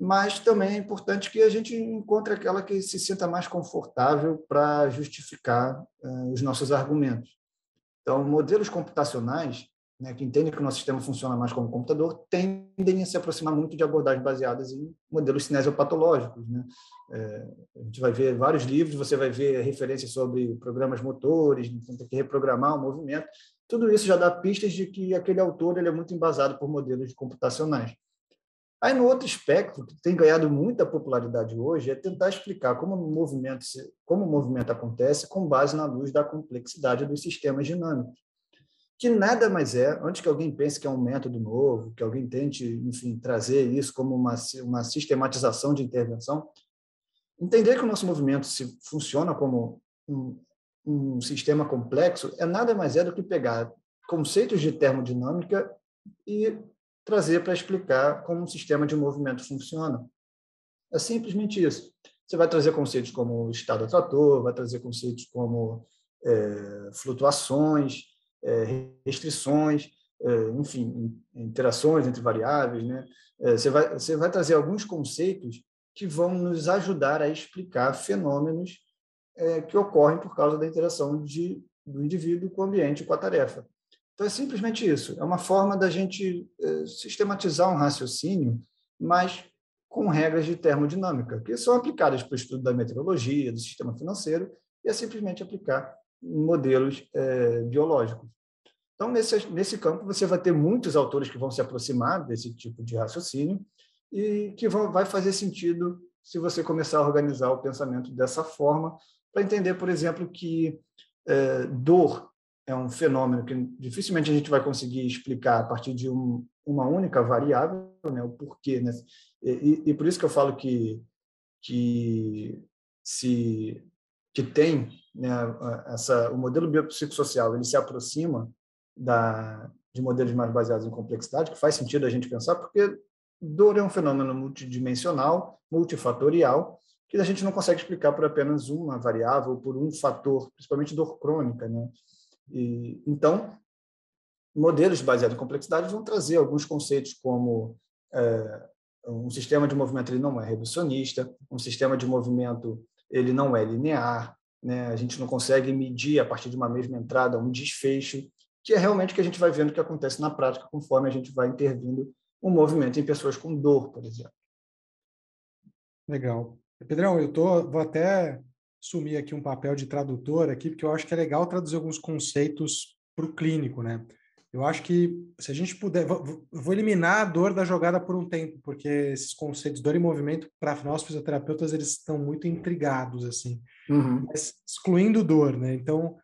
mas também é importante que a gente encontre aquela que se sinta mais confortável para justificar uh, os nossos argumentos. Então, modelos computacionais né, que entendem que o nosso sistema funciona mais como computador, tendem a se aproximar muito de abordagens baseadas em modelos cinesiopatológicos. Né? É, a gente vai ver vários livros, você vai ver referências sobre programas motores, então tem que reprogramar o movimento. Tudo isso já dá pistas de que aquele autor ele é muito embasado por modelos computacionais. Aí, no outro espectro, que tem ganhado muita popularidade hoje, é tentar explicar como o movimento, como o movimento acontece com base na luz da complexidade dos sistemas dinâmicos que nada mais é, antes que alguém pense que é um método novo, que alguém tente, enfim, trazer isso como uma, uma sistematização de intervenção, entender que o nosso movimento se funciona como um, um sistema complexo é nada mais é do que pegar conceitos de termodinâmica e trazer para explicar como um sistema de movimento funciona. É simplesmente isso. Você vai trazer conceitos como estado atrator, vai trazer conceitos como é, flutuações, restrições, é, enfim, interações entre variáveis. Né? É, você, vai, você vai trazer alguns conceitos que vão nos ajudar a explicar fenômenos que ocorrem por causa da interação de, do indivíduo com o ambiente com a tarefa. Então, é simplesmente isso. É uma forma da gente sistematizar um raciocínio, mas com regras de termodinâmica, que são aplicadas para o estudo da meteorologia, do sistema financeiro, e é simplesmente aplicar modelos é, biológicos. Então, nesse, nesse campo, você vai ter muitos autores que vão se aproximar desse tipo de raciocínio e que vão, vai fazer sentido se você começar a organizar o pensamento dessa forma, para entender, por exemplo, que é, dor é um fenômeno que dificilmente a gente vai conseguir explicar a partir de um, uma única variável, né, o porquê. Né? E, e, por isso que eu falo que, que se que tem né, essa, o modelo biopsicossocial, ele se aproxima da, de modelos mais baseados em complexidade, que faz sentido a gente pensar, porque dor é um fenômeno multidimensional, multifatorial, que a gente não consegue explicar por apenas uma variável, por um fator, principalmente dor crônica. Né? E, então, modelos baseados em complexidade vão trazer alguns conceitos como é, um sistema de movimento ele não é reducionista, um sistema de movimento ele não é linear, né? a gente não consegue medir a partir de uma mesma entrada um desfecho, que é realmente o que a gente vai vendo que acontece na prática conforme a gente vai intervindo um movimento em pessoas com dor, por exemplo. Legal. Pedrão, eu tô, vou até assumir aqui um papel de tradutor aqui, porque eu acho que é legal traduzir alguns conceitos para o clínico, né? Eu acho que se a gente puder, vou, vou eliminar a dor da jogada por um tempo, porque esses conceitos dor e movimento para nós fisioterapeutas eles estão muito intrigados assim, uhum. Mas, excluindo dor, né? Então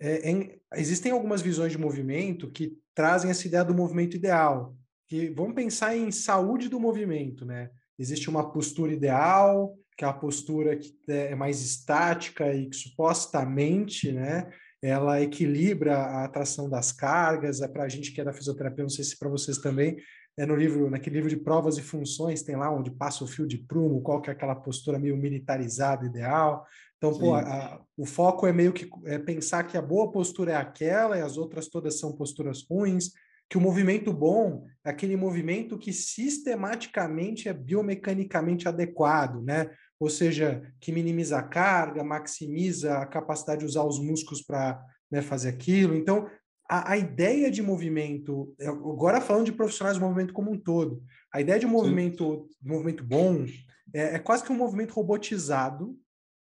é, é, existem algumas visões de movimento que trazem essa ideia do movimento ideal, que vamos pensar em saúde do movimento, né? Existe uma postura ideal, que é a postura que é mais estática e que supostamente, né, ela equilibra a atração das cargas, é para a gente que é da fisioterapia, não sei se para vocês também, é no livro, naquele livro de provas e funções, tem lá onde passa o fio de prumo, qual que é aquela postura meio militarizada ideal. Então, pô, a, o foco é meio que é pensar que a boa postura é aquela e as outras todas são posturas ruins, que o movimento bom é aquele movimento que sistematicamente é biomecanicamente adequado, né? Ou seja, que minimiza a carga, maximiza a capacidade de usar os músculos para né, fazer aquilo. Então, a, a, ideia de movimento, agora falando de profissionais do movimento como um todo, a ideia de um movimento, movimento bom é, é quase que um movimento robotizado,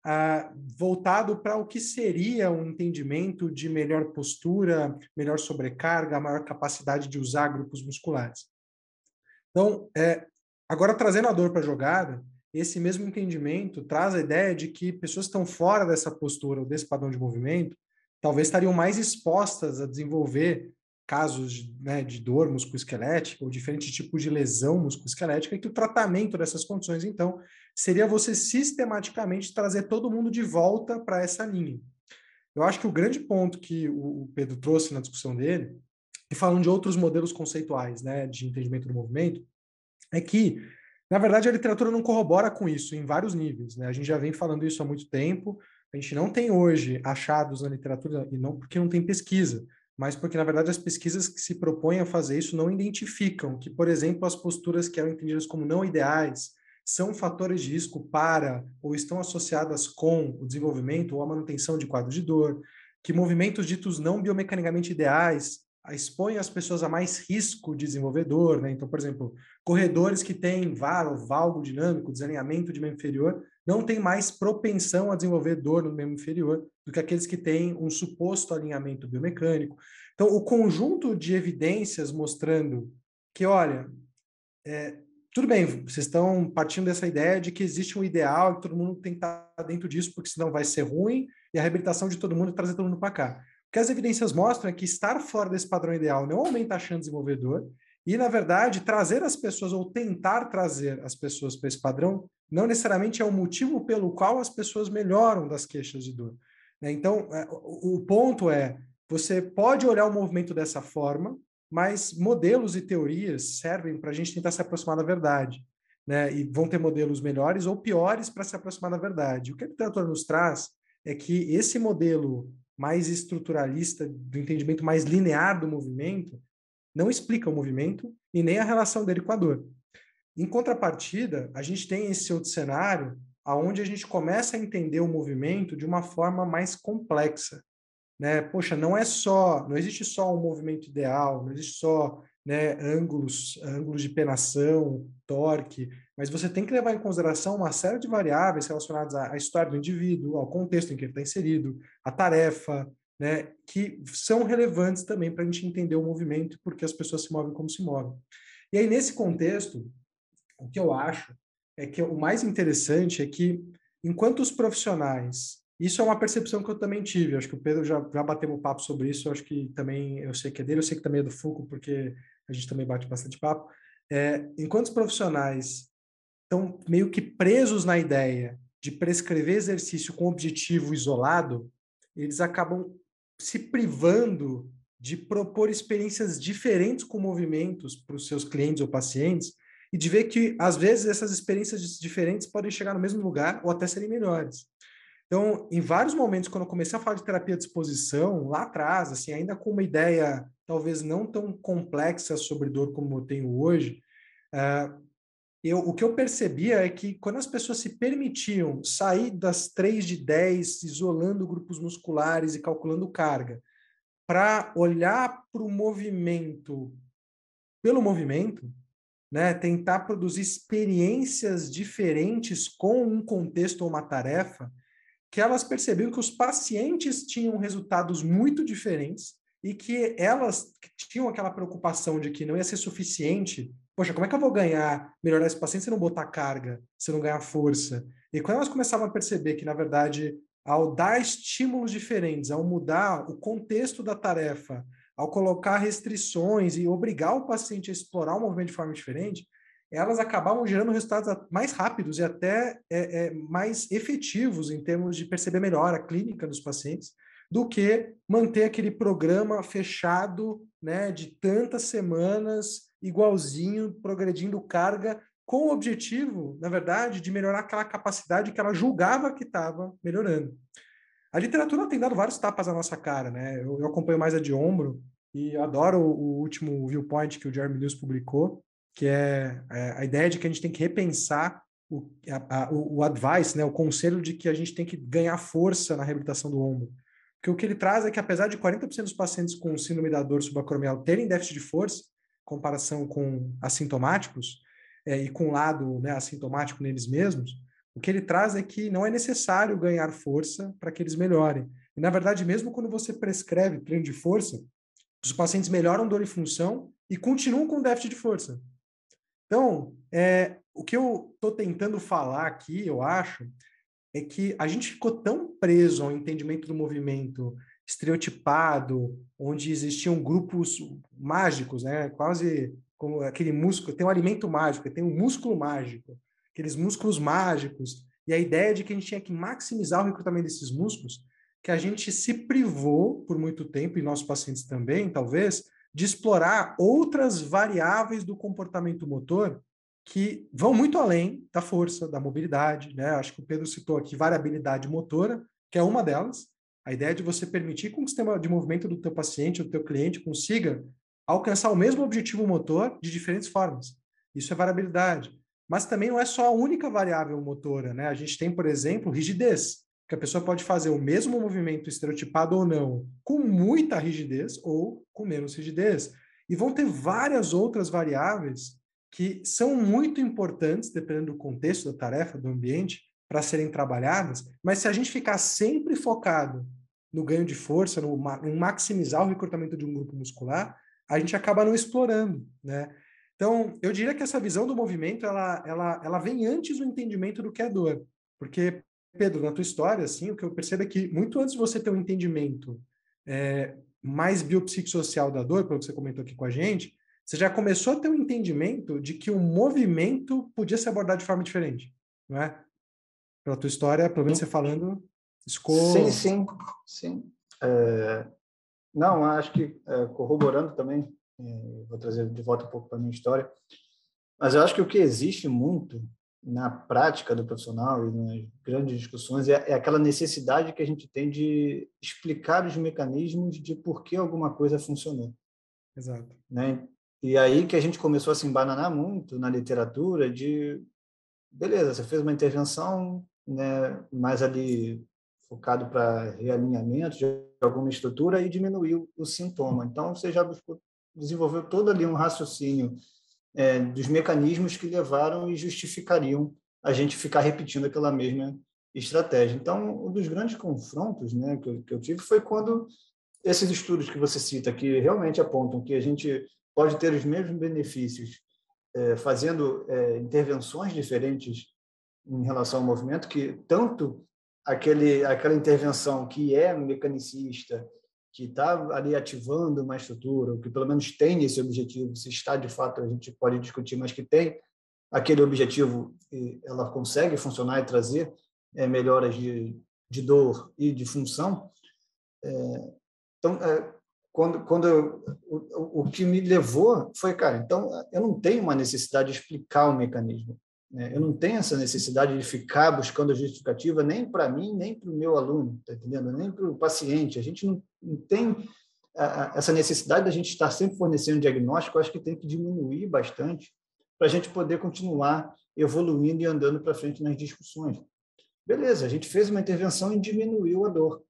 ah, voltado para o que seria um entendimento de melhor postura, melhor sobrecarga, maior capacidade de usar grupos musculares. Então, é, agora trazendo a dor para a jogada, esse mesmo entendimento traz a ideia de que pessoas que estão fora dessa postura ou desse padrão de movimento talvez estariam mais expostas a desenvolver casos né, de dor musculoesquelética ou diferentes tipos de lesão musculoesquelética e que o tratamento dessas condições, então, seria você sistematicamente trazer todo mundo de volta para essa linha. Eu acho que o grande ponto que o Pedro trouxe na discussão dele, e falando de outros modelos conceituais né, de entendimento do movimento, é que, na verdade, a literatura não corrobora com isso em vários níveis. Né? A gente já vem falando isso há muito tempo, a gente não tem hoje achados na literatura, e não porque não tem pesquisa, mas porque, na verdade, as pesquisas que se propõem a fazer isso não identificam que, por exemplo, as posturas que eram entendidas como não ideais são fatores de risco para ou estão associadas com o desenvolvimento ou a manutenção de quadros de dor, que movimentos ditos não biomecanicamente ideais expõem as pessoas a mais risco de desenvolver dor, né? Então, por exemplo, corredores que têm VAR ou valgo dinâmico, desalinhamento de membro inferior, não têm mais propensão a desenvolver dor no membro inferior do que aqueles que têm um suposto alinhamento biomecânico. Então, o conjunto de evidências mostrando que, olha, é, tudo bem, vocês estão partindo dessa ideia de que existe um ideal e todo mundo tem que estar dentro disso, porque senão vai ser ruim, e a reabilitação de todo mundo trazer todo mundo para cá. O que as evidências mostram é que estar fora desse padrão ideal não aumenta a chance de desenvolvedor, e, na verdade, trazer as pessoas ou tentar trazer as pessoas para esse padrão não necessariamente é o motivo pelo qual as pessoas melhoram das queixas de dor. Né? Então, é, o ponto é: você pode olhar o movimento dessa forma, mas modelos e teorias servem para a gente tentar se aproximar da verdade. Né? E vão ter modelos melhores ou piores para se aproximar da verdade. O que a literatura nos traz é que esse modelo mais estruturalista, do entendimento mais linear do movimento, não explica o movimento e nem a relação dele com a dor. Em contrapartida, a gente tem esse outro cenário aonde a gente começa a entender o movimento de uma forma mais complexa né? Poxa, não é só, não existe só um movimento ideal, não existe só né, ângulos, ângulos de penação, torque, mas você tem que levar em consideração uma série de variáveis relacionadas à, história do indivíduo, ao contexto em que ele está inserido, à tarefa, né, que são relevantes também para a gente entender o movimento e por que as pessoas se movem como se movem. E aí, nesse contexto, o que eu acho é que o mais interessante é que, enquanto os profissionais isso é uma percepção que eu também tive. Acho que o Pedro já, já bateu um papo sobre isso. Acho que também eu sei que é dele, eu sei que também é do Foucault, porque a gente também bate bastante papo. É, enquanto os profissionais estão meio que presos na ideia de prescrever exercício com objetivo isolado, eles acabam se privando de propor experiências diferentes com movimentos para os seus clientes ou pacientes e de ver que, às vezes, essas experiências diferentes podem chegar no mesmo lugar ou até serem melhores. Então, em vários momentos, quando eu comecei a falar de terapia de exposição, lá atrás, assim, ainda com uma ideia talvez não tão complexa sobre dor como eu tenho hoje, uh, eu, o que eu percebia é que quando as pessoas se permitiam sair das 3 de 10, isolando grupos musculares e calculando carga, para olhar para o movimento pelo movimento, né, tentar produzir experiências diferentes com um contexto ou uma tarefa, que elas perceberam que os pacientes tinham resultados muito diferentes e que elas tinham aquela preocupação de que não ia ser suficiente poxa, como é que eu vou ganhar, melhorar esse paciente se não botar carga, se não ganhar força? E quando elas começavam a perceber que, na verdade, ao dar estímulos diferentes, ao mudar o contexto da tarefa, ao colocar restrições e obrigar o paciente a explorar o movimento de forma diferente, elas acabavam gerando resultados mais rápidos e até é, é, mais efetivos em termos de perceber melhor a clínica dos pacientes do que manter aquele programa fechado né, de tantas semanas igualzinho, progredindo carga, com o objetivo, na verdade, de melhorar aquela capacidade que ela julgava que estava melhorando. A literatura tem dado vários tapas na nossa cara, né? Eu, eu acompanho mais a de ombro e adoro o, último viewpoint que o Jeremy Lewis publicou, que é, é, a ideia de que a gente tem que repensar o, a, a, o, advice, né? o conselho de que a gente tem que ganhar força na reabilitação do ombro. Porque o que ele traz é que, apesar de 40% dos pacientes com síndrome da dor subacromial terem déficit de força, comparação com assintomáticos é, e com lado né, assintomático neles mesmos, o que ele traz é que não é necessário ganhar força para que eles melhorem. E, na verdade, mesmo quando você prescreve treino de força, os pacientes melhoram dor e função e continuam com déficit de força. Então, é, o que eu estou tentando falar aqui, eu acho, é que a gente ficou tão preso ao entendimento do movimento estereotipado, onde existiam grupos mágicos, né? Quase como aquele músculo, tem um alimento mágico, tem um músculo mágico, aqueles músculos mágicos, e a ideia de que a gente tinha que maximizar o recrutamento desses músculos, que a gente se privou por muito tempo, e nossos pacientes também, talvez, de explorar outras variáveis do comportamento motor que vão muito além da força, da mobilidade, né? Acho que o Pedro citou aqui variabilidade motora, que é uma delas, a ideia é de você permitir que o sistema de movimento do teu paciente, do teu cliente, consiga alcançar o mesmo objetivo motor de diferentes formas. Isso é variabilidade. Mas também não é só a única variável motora, né? A gente tem, por exemplo, rigidez, que a pessoa pode fazer o mesmo movimento estereotipado ou não, com muita rigidez ou com menos rigidez. E vão ter várias outras variáveis que são muito importantes, dependendo do contexto da tarefa, do ambiente, para serem trabalhadas, mas se a gente ficar sempre focado no ganho de força, no, maximizar o recrutamento de um grupo muscular, a gente acaba não explorando, né? Então, eu diria que essa visão do movimento, ela, ela, ela vem antes do entendimento do que é dor. Porque, Pedro, na tua história, assim, o que eu percebo é que muito antes de você ter um entendimento é, mais biopsicossocial da dor, pelo que você comentou aqui com a gente, você já começou a ter um entendimento de que o movimento podia ser abordado de forma diferente, não é? pela tua história, pelo menos você falando, escola. Sim, sim, sim. É, não, acho que é, corroborando também, é, vou trazer de volta um pouco para a minha história, mas eu acho que o que existe muito na prática do profissional e nas grandes discussões é, é aquela necessidade que a gente tem de explicar os mecanismos de por que alguma coisa funcionou. Exato. Né? E aí que a gente começou a se embananar muito na literatura de beleza, você fez uma intervenção, né, mais ali focado para realinhamento de alguma estrutura e diminuiu o sintoma. Então, você já buscou, desenvolveu todo ali um raciocínio é, dos mecanismos que levaram e justificariam a gente ficar repetindo aquela mesma estratégia. Então, um dos grandes confrontos né, que, eu, que eu tive foi quando esses estudos que você cita, que realmente apontam que a gente pode ter os mesmos benefícios é, fazendo é, intervenções diferentes em relação ao movimento, que tanto aquele, aquela intervenção que é mecanicista, que está ali ativando uma estrutura, que pelo menos tem esse objetivo, se está de fato, a gente pode discutir, mas que tem aquele objetivo, ela consegue funcionar e trazer é, melhoras de, de dor e de função. É, então, é, quando, quando eu, o, o que me levou foi, cara, então eu não tenho uma necessidade de explicar o mecanismo. Né? Eu não tenho essa necessidade de ficar buscando a justificativa nem para mim, nem para o meu aluno, tá entendendo? Nem para o paciente. A gente não, não tem a, a, essa necessidade da gente estar sempre fornecendo diagnóstico. Acho que tem que diminuir bastante para a gente poder continuar evoluindo e andando para frente nas discussões. Beleza, a gente fez uma intervenção e diminuiu a dor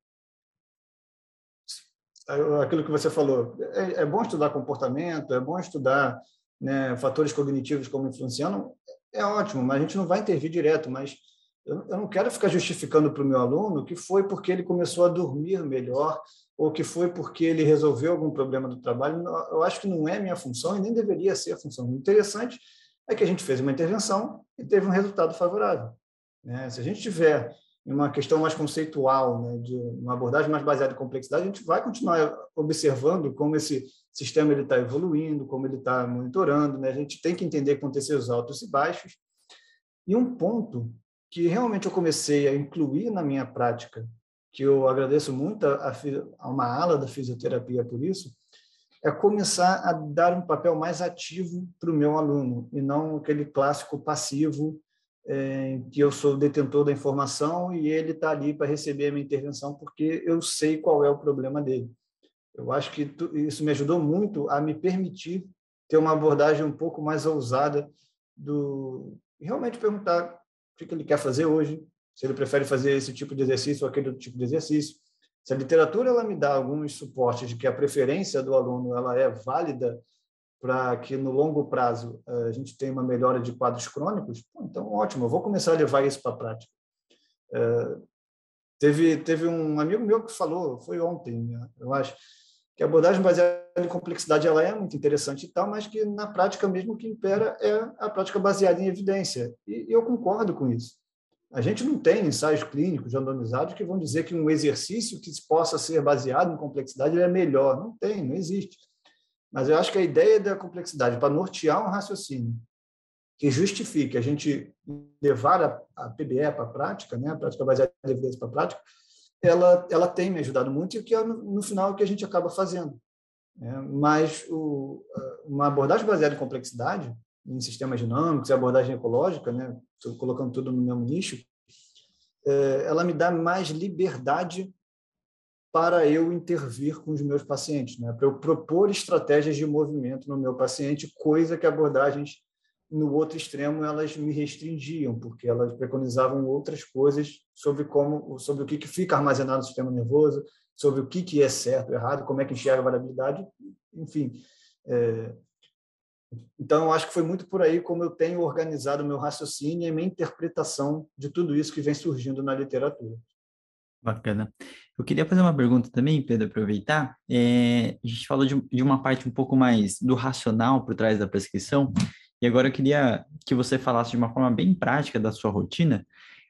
aquilo que você falou, é, é, bom estudar comportamento, é bom estudar né, fatores cognitivos como influenciam, é ótimo, mas a gente não vai intervir direto, mas eu, eu não quero ficar justificando para o meu aluno que foi porque ele começou a dormir melhor ou que foi porque ele resolveu algum problema do trabalho. Eu acho que não é minha função e nem deveria ser a função. O interessante é que a gente fez uma intervenção e teve um resultado favorável. Né? Se a gente tiver em uma questão mais conceitual, né, de uma abordagem mais baseada em complexidade, a gente vai continuar observando como esse sistema ele está evoluindo, como ele está monitorando. Né? A gente tem que entender acontecer os altos e baixos. E um ponto que realmente eu comecei a incluir na minha prática, que eu agradeço muito a, a uma ala da fisioterapia por isso, é começar a dar um papel mais ativo para o meu aluno, e não aquele clássico passivo é, que eu sou detentor da informação e ele está ali para receber a minha intervenção porque eu sei qual é o problema dele. Eu acho que isso me ajudou muito a me permitir ter uma abordagem um pouco mais ousada do realmente perguntar o que ele quer fazer hoje, se ele prefere fazer esse tipo de exercício ou aquele outro tipo de exercício. Se a literatura ela me dá alguns suportes de que a preferência do aluno ela é válida para que no longo prazo eh, a gente tenha uma melhora de quadros crônicos, então ótimo, eu vou começar a levar isso para a prática. É, teve, teve um amigo meu que falou, foi ontem, né, eu acho, que a abordagem baseada em complexidade ela é muito interessante e tal, mas que na prática mesmo o que impera é a prática baseada em evidência. E, e eu concordo com isso. A gente não tem ensaios clínicos randomizados que vão dizer que um exercício que possa ser baseado em complexidade é melhor. Não tem, não existe. Mas eu acho que a ideia da complexidade para nortear um raciocínio que justifique a gente levar a, a PBE para a prática, né, a prática baseada em evidência para a prática, ela, ela tem me ajudado muito e que é, no, no final, o que a gente acaba fazendo. Né? Mas o, uma abordagem baseada em complexidade, em sistemas dinâmicos e abordagem ecológica, né, colocando tudo no mesmo nicho, é, ela me dá mais liberdade para eu intervir com os meus pacientes, né? para eu propor estratégias de movimento no meu paciente, coisa que abordagens no outro extremo elas me restringiam, porque elas preconizavam outras coisas sobre como, sobre o que, que fica armazenado no sistema nervoso, sobre o que, que é certo, errado, como é que enxerga a variabilidade, enfim. É... Então, eu acho que foi muito por aí como eu tenho organizado o meu raciocínio e minha interpretação de tudo isso que vem surgindo na literatura. Bacana. Eu queria fazer uma pergunta também, Pedro, aproveitar. É, a gente falou de, de, uma parte um pouco mais do racional por trás da prescrição, e agora eu queria que você falasse de uma forma bem prática da sua rotina,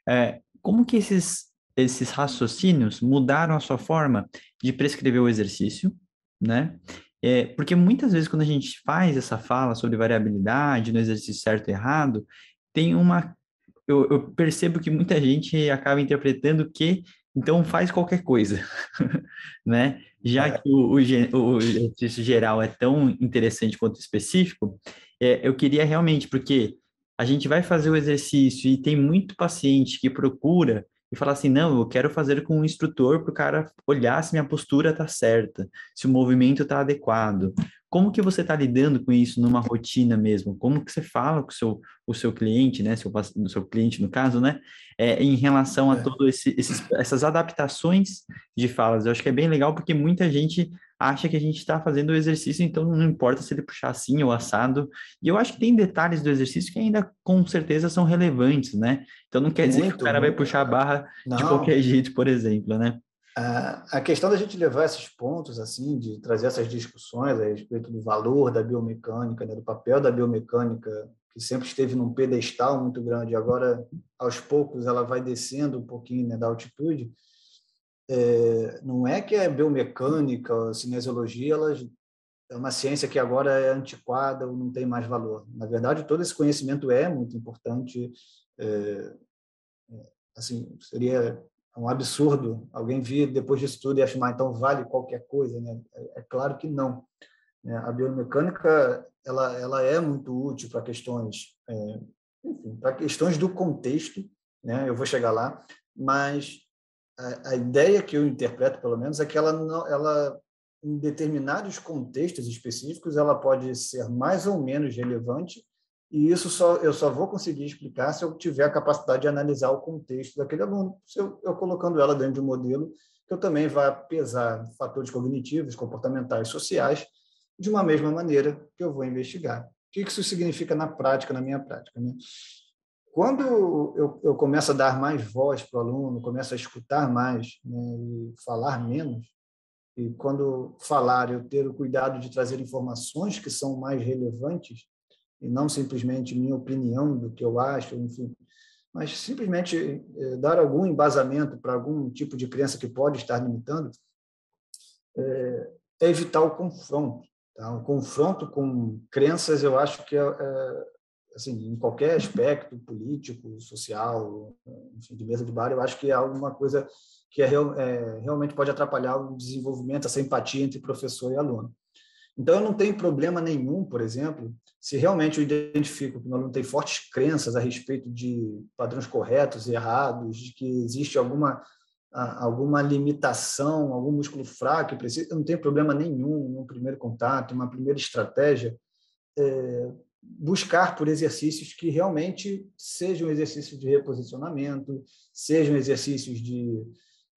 é, como que esses, esses raciocínios mudaram a sua forma de prescrever o exercício, né? É, porque muitas vezes quando a gente faz essa fala sobre variabilidade no exercício certo e errado, tem uma eu, eu, percebo que muita gente acaba interpretando que então faz qualquer coisa, né? Já é. que o, o, o, exercício geral é tão interessante quanto específico, é, eu queria realmente, porque a gente vai fazer o exercício e tem muito paciente que procura e fala assim, não, eu quero fazer com um instrutor para o cara olhar se minha postura está certa, se o movimento está adequado. Como que você está lidando com isso numa rotina mesmo? Como que você fala com o seu, o seu cliente, né? Seu, seu cliente, no caso, né? É, em relação a é. todas essas adaptações de falas. Eu acho que é bem legal porque muita gente acha que a gente está fazendo o exercício, então não importa se ele puxar assim ou assado. E eu acho que tem detalhes do exercício que ainda com certeza são relevantes, né? Então não quer dizer Muito, que o cara vai puxar a barra não. de qualquer jeito, por exemplo, né? A questão da gente levar esses pontos, assim, de trazer essas discussões a respeito do valor da biomecânica, né, do papel da biomecânica, que sempre esteve num pedestal muito grande, agora, aos poucos, ela vai descendo um pouquinho né, da altitude, é, não é que a biomecânica, a cinesiologia, elas, é uma ciência que agora é antiquada ou não tem mais valor. Na verdade, todo esse conhecimento é muito importante, é, assim, seria um absurdo alguém vir depois disso tudo e afirmar, então vale qualquer coisa, né? É, é claro que não. Né? A biomecânica, ela, ela é muito útil para questões, é, para questões do contexto, né? Eu vou chegar lá, mas a, a, ideia que eu interpreto, pelo menos, é que ela, não, ela em determinados contextos específicos, ela pode ser mais ou menos relevante, e isso só eu só vou conseguir explicar se eu tiver a capacidade de analisar o contexto daquele aluno, se eu, eu colocando ela dentro de um modelo que eu também vá pesar fatores cognitivos, comportamentais, sociais, de uma mesma maneira que eu vou investigar. O que isso significa na prática, na minha prática? Né? Quando eu, eu começo a dar mais voz para o aluno, começo a escutar mais né, e falar menos, e quando falar eu ter o cuidado de trazer informações que são mais relevantes e não simplesmente minha opinião do que eu acho, enfim, mas simplesmente eh, dar algum embasamento para algum tipo de crença que pode estar limitando, é, é evitar o confronto. Tá? O confronto com crenças, eu acho que é, é assim, em qualquer aspecto político, social, enfim, de mesa de bar, eu acho que é alguma coisa que é, é, realmente pode atrapalhar o desenvolvimento, essa empatia entre professor e aluno. Então, eu não tenho problema nenhum, por exemplo, se realmente eu identifico que o aluno tem fortes crenças a respeito de padrões corretos e errados, de que existe alguma alguma limitação, algum músculo fraco, precisa, eu não tenho problema nenhum no primeiro contato, uma primeira estratégia, é, buscar por exercícios que realmente sejam exercícios de reposicionamento, sejam exercícios de,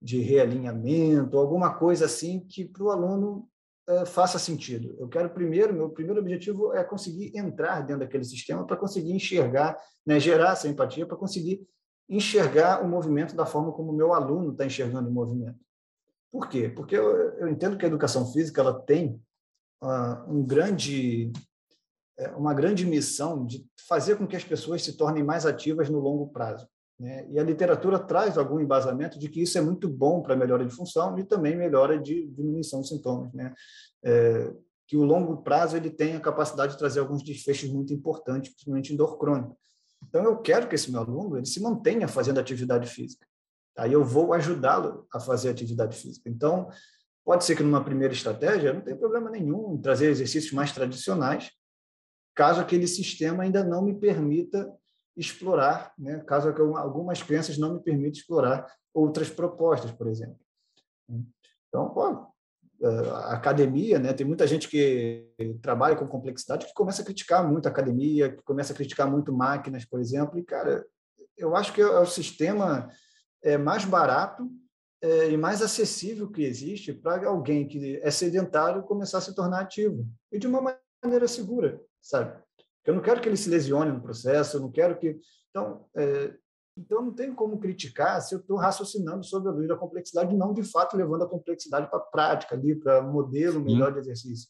de realinhamento, alguma coisa assim que para o aluno é, faça sentido. Eu quero primeiro, meu primeiro objetivo é conseguir entrar dentro daquele sistema para conseguir enxergar, né, gerar essa empatia, para conseguir enxergar o movimento da forma como o meu aluno está enxergando o movimento. Por quê? Porque eu, eu entendo que a educação física ela tem uh, um grande é, uma grande missão de fazer com que as pessoas se tornem mais ativas no longo prazo. Né? E a literatura traz algum embasamento de que isso é muito bom para melhora de função e também melhora de diminuição de sintomas. Né? É, que o longo prazo ele tem a capacidade de trazer alguns desfechos muito importantes, principalmente em dor crônica. Então, eu quero que esse meu aluno ele se mantenha fazendo atividade física. Aí eu vou ajudá-lo a fazer atividade física. Então, pode ser que numa primeira estratégia não tem problema nenhum em trazer exercícios mais tradicionais, caso aquele sistema ainda não me permita explorar, né? caso algumas crenças não me permitam explorar outras propostas, por exemplo. Então, pô, a academia, né? Tem muita gente que trabalha com complexidade que começa a criticar muito a academia, que começa a criticar muito máquinas, por exemplo. E cara, eu acho que é o sistema é mais barato é, e mais acessível que existe para alguém que é sedentário começar a se tornar ativo e de uma maneira segura, sabe? Eu não quero que ele se lesione no processo, eu não quero que. Então, é, então, não tem como criticar se eu estou raciocinando sobre a luz da complexidade, não de fato levando a complexidade para a prática, ali, para modelo melhor de exercício.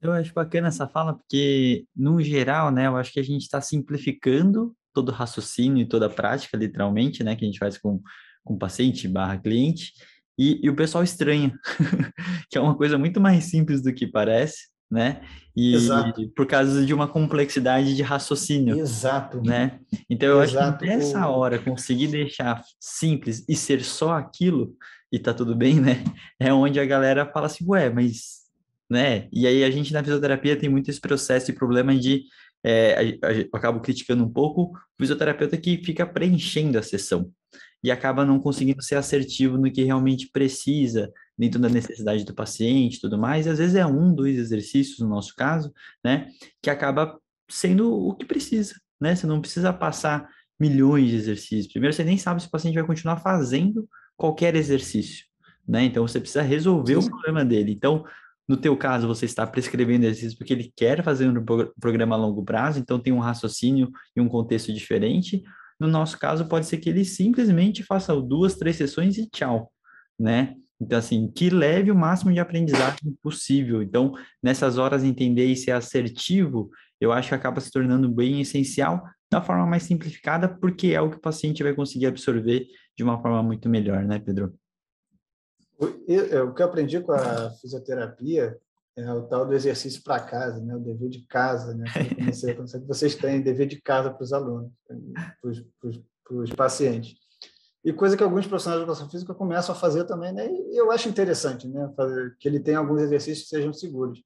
Eu acho bacana essa fala, porque, no geral, né, eu acho que a gente está simplificando todo o raciocínio e toda a prática, literalmente, né, que a gente faz com, com paciente barra cliente, e, e o pessoal estranha, que é uma coisa muito mais simples do que parece, né? E Exato. por causa de uma complexidade de raciocínio. Exato. Né? Então eu Exato. acho que nessa hora conseguir deixar simples e ser só aquilo e tá tudo bem, né? É onde a galera fala assim, ué, mas né? E aí a gente na fisioterapia tem muito esse processo e problema de é, eu acabo criticando um pouco o fisioterapeuta que fica preenchendo a sessão e acaba não conseguindo ser assertivo no que realmente precisa dentro da necessidade do paciente e tudo mais, e às vezes é um, dois exercícios, no nosso caso, né, que acaba sendo o que precisa, né, você não precisa passar milhões de exercícios, primeiro você nem sabe se o paciente vai continuar fazendo qualquer exercício, né, então você precisa resolver Sim. o problema dele, então, no teu caso, você está prescrevendo exercício porque ele quer fazer um programa a longo prazo, então tem um raciocínio e um contexto diferente, no nosso caso, pode ser que ele simplesmente faça duas, três sessões e tchau, né? Então, assim, que leve o máximo de aprendizagem possível. Então, nessas horas, entender e ser assertivo, eu acho que acaba se tornando bem essencial da forma mais simplificada, porque é o que o paciente vai conseguir absorver de uma forma muito melhor, né, Pedro? O que eu aprendi com a fisioterapia é o tal do exercício para casa, né? o dever de casa. Né? Comecei, vocês têm dever de casa para os alunos, para os pacientes. E coisa que alguns profissionais de educação física começam a fazer também, né? E eu acho interessante, né? Fazer, que ele tenha alguns exercícios que sejam seguros.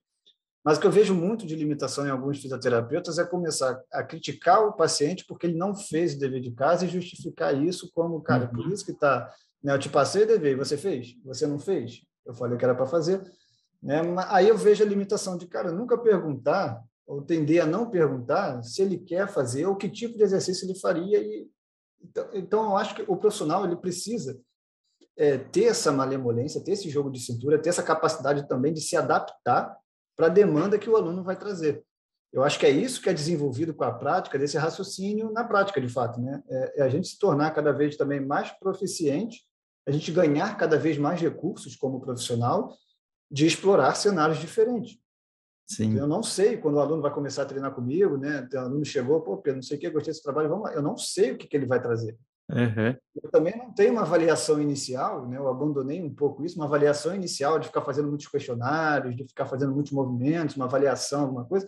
Mas o que eu vejo muito de limitação em alguns fisioterapeutas é começar a criticar o paciente porque ele não fez o dever de casa e justificar isso como, cara, por uhum. isso que está. Né, eu te passei o dever você fez? Você não fez? Eu falei que era para fazer. Né? Aí eu vejo a limitação de, cara, nunca perguntar ou tender a não perguntar se ele quer fazer ou que tipo de exercício ele faria. E, então, então eu acho que o profissional ele precisa é, ter essa malemolência, ter esse jogo de cintura, ter essa capacidade também de se adaptar para a demanda que o aluno vai trazer. Eu acho que é isso que é desenvolvido com a prática, desse raciocínio na prática, de fato. Né? É, é a gente se tornar cada vez também mais proficiente, a gente ganhar cada vez mais recursos como profissional de explorar cenários diferentes. Sim. Eu não sei quando o aluno vai começar a treinar comigo, né? O aluno chegou, pô, Pedro, não sei o que, gostei desse trabalho, vamos lá. Eu não sei o que, que ele vai trazer. Uhum. Eu também não tenho uma avaliação inicial, né? eu abandonei um pouco isso, uma avaliação inicial de ficar fazendo muitos questionários, de ficar fazendo muitos movimentos, uma avaliação, alguma coisa,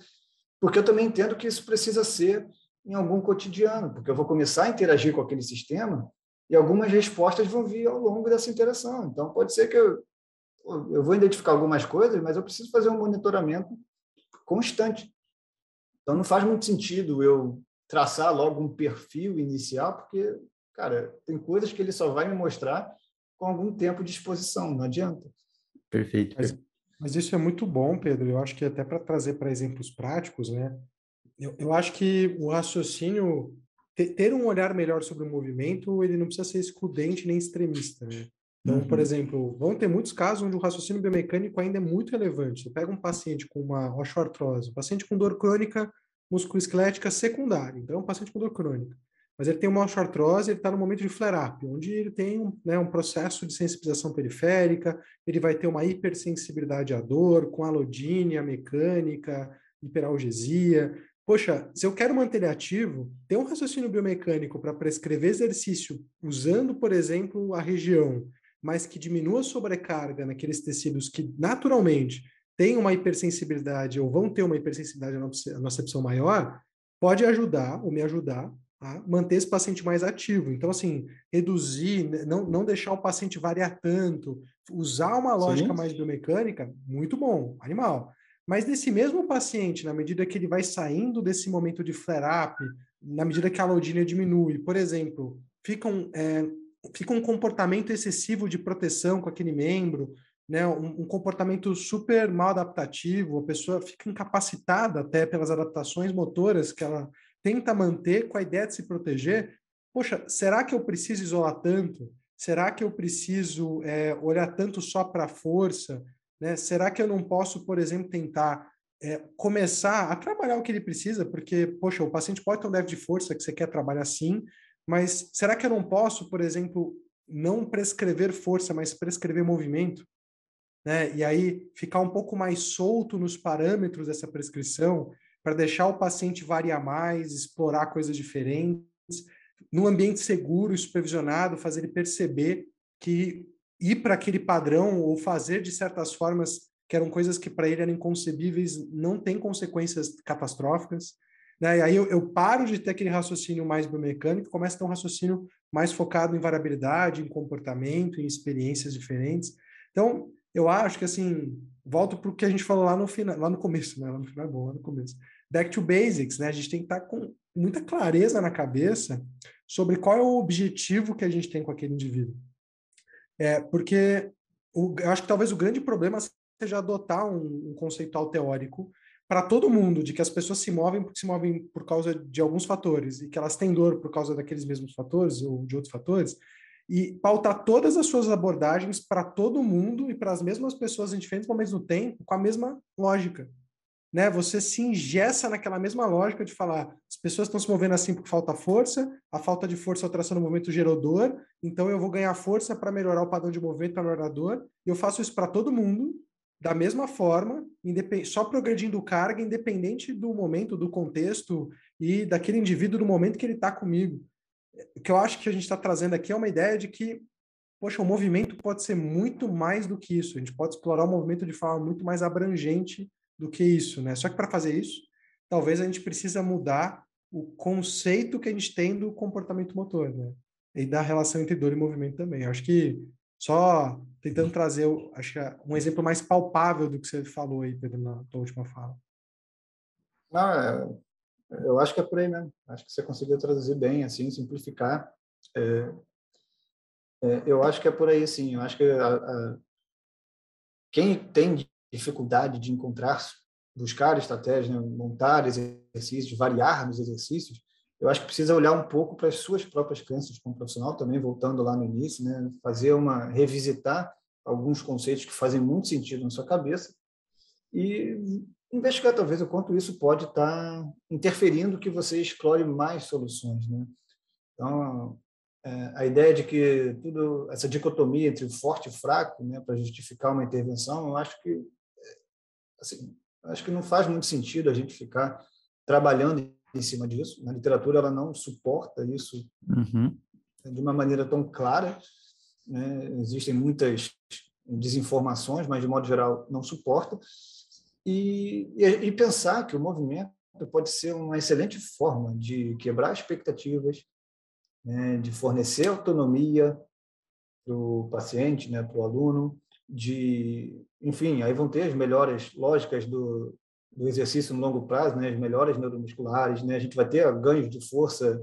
porque eu também entendo que isso precisa ser em algum cotidiano, porque eu vou começar a interagir com aquele sistema e algumas respostas vão vir ao longo dessa interação. Então, pode ser que eu, eu vou identificar algumas coisas, mas eu preciso fazer um monitoramento constante. Então, não faz muito sentido eu traçar logo um perfil inicial, porque cara, tem coisas que ele só vai me mostrar com algum tempo de exposição, não adianta. Perfeito. Mas, mas isso é muito bom, Pedro. Eu acho que até para trazer para exemplos práticos, né? Eu, eu acho que o raciocínio, ter, um olhar melhor sobre o movimento, ele não precisa ser excludente nem extremista, né? Então, uhum. por exemplo, vão ter muitos casos onde o raciocínio biomecânico ainda é muito relevante. Você pega um paciente com uma osteoartrose, um paciente com dor crônica musculoesquelética secundária, então é um paciente com dor crônica mas ele tem uma osteoartrose, ele está no momento de flare-up, onde ele tem um, né, um processo de sensibilização periférica, ele vai ter uma hipersensibilidade à dor, com alodínia mecânica, hiperalgesia. Poxa, se eu quero manter ele ativo, tem um raciocínio biomecânico para prescrever exercício usando, por exemplo, a região, mas que diminua a sobrecarga naqueles tecidos que naturalmente têm uma hipersensibilidade ou vão ter uma hipersensibilidade à nossa maior, pode ajudar ou me ajudar a manter esse paciente mais ativo. Então, assim, reduzir, não, não deixar o paciente variar tanto, usar uma lógica Sim. mais biomecânica, muito bom, animal. Mas nesse mesmo paciente, na medida que ele vai saindo desse momento de flare-up, na medida que a alodínia diminui, por exemplo, fica um, é, fica um comportamento excessivo de proteção com aquele membro, né, um, um, comportamento super mal adaptativo, a pessoa fica incapacitada até pelas adaptações motoras que ela tenta manter com a ideia de se proteger. Poxa, será que eu preciso isolar tanto? Será que eu preciso é, olhar tanto só para a força? Né? Será que eu não posso, por exemplo, tentar é, começar a trabalhar o que ele precisa? Porque, poxa, o paciente pode ter um déficit de força que você quer trabalhar sim, mas será que eu não posso, por exemplo, não prescrever força, mas prescrever movimento? Né? E aí ficar um pouco mais solto nos parâmetros dessa prescrição, para deixar o paciente variar mais, explorar coisas diferentes, num ambiente seguro e supervisionado, fazer ele perceber que ir para aquele padrão ou fazer de certas formas que eram coisas que para ele eram inconcebíveis não tem consequências catastróficas. Né? E aí eu, eu, paro de ter aquele raciocínio mais biomecânico, começo a ter um raciocínio mais focado em variabilidade, em comportamento, em experiências diferentes. Então, eu acho que assim, volto para o que a gente falou lá no final, lá no começo, né? Lá no final é bom, lá no começo back to basics, né? A gente tem que estar tá com muita clareza na cabeça sobre qual é o objetivo que a gente tem com aquele indivíduo. É, porque o, eu acho que talvez o grande problema seja adotar um, um conceitual teórico para todo mundo, de que as pessoas se movem porque se movem por causa de alguns fatores e que elas têm dor por causa daqueles mesmos fatores ou de outros fatores, e pautar todas as suas abordagens para todo mundo e para as mesmas pessoas em diferentes momentos do tempo com a mesma lógica né? Você se ingessa naquela mesma lógica de falar, as pessoas estão se movendo assim porque falta força, a falta de força é alteração no movimento gerou dor, então eu vou ganhar força para melhorar o padrão de movimento para melhorar a dor, e eu faço isso para todo mundo, da mesma forma, só progredindo carga, independente do momento, do contexto e daquele indivíduo no momento que ele está comigo. O que eu acho que a gente está trazendo aqui é uma ideia de que, poxa, o movimento pode ser muito mais do que isso. A gente pode explorar o movimento de forma muito mais abrangente do que isso, né? Só que para fazer isso, talvez a gente precisa mudar o conceito que a gente tem do comportamento motor, né? e da relação entre dor e movimento também. Eu acho que só tentando trazer, acho que um exemplo mais palpável do que você falou aí, Pedro, na tua última fala. Não, é, eu acho que é por aí mesmo. Acho que você conseguiu traduzir bem, assim, simplificar. É, é, eu acho que é por aí, sim. Eu acho que a, a, quem tem dificuldade de encontrar, buscar estratégias, né, montar exercícios, variar nos exercícios, eu acho que precisa olhar um pouco para as suas próprias crenças como profissional, também voltando lá no início, né, fazer uma revisitar alguns conceitos que fazem muito sentido na sua cabeça e investigar talvez o quanto isso pode estar interferindo que você explore mais soluções, né? Então, é, a ideia de que tudo essa dicotomia entre o forte e fraco, né, para justificar uma intervenção, eu acho que assim, acho que não faz muito sentido a gente ficar trabalhando em cima disso. Na literatura ela não suporta isso uhum. de uma maneira tão clara. Né? Existem muitas desinformações, mas de modo geral não suporta. E, e, e pensar que o movimento pode ser uma excelente forma de quebrar expectativas, né, de fornecer autonomia para o paciente, né, para o aluno, de, enfim, aí vão ter as melhores lógicas do, do exercício no longo prazo, né, as melhores neuromusculares, né, a gente vai ter ganhos de força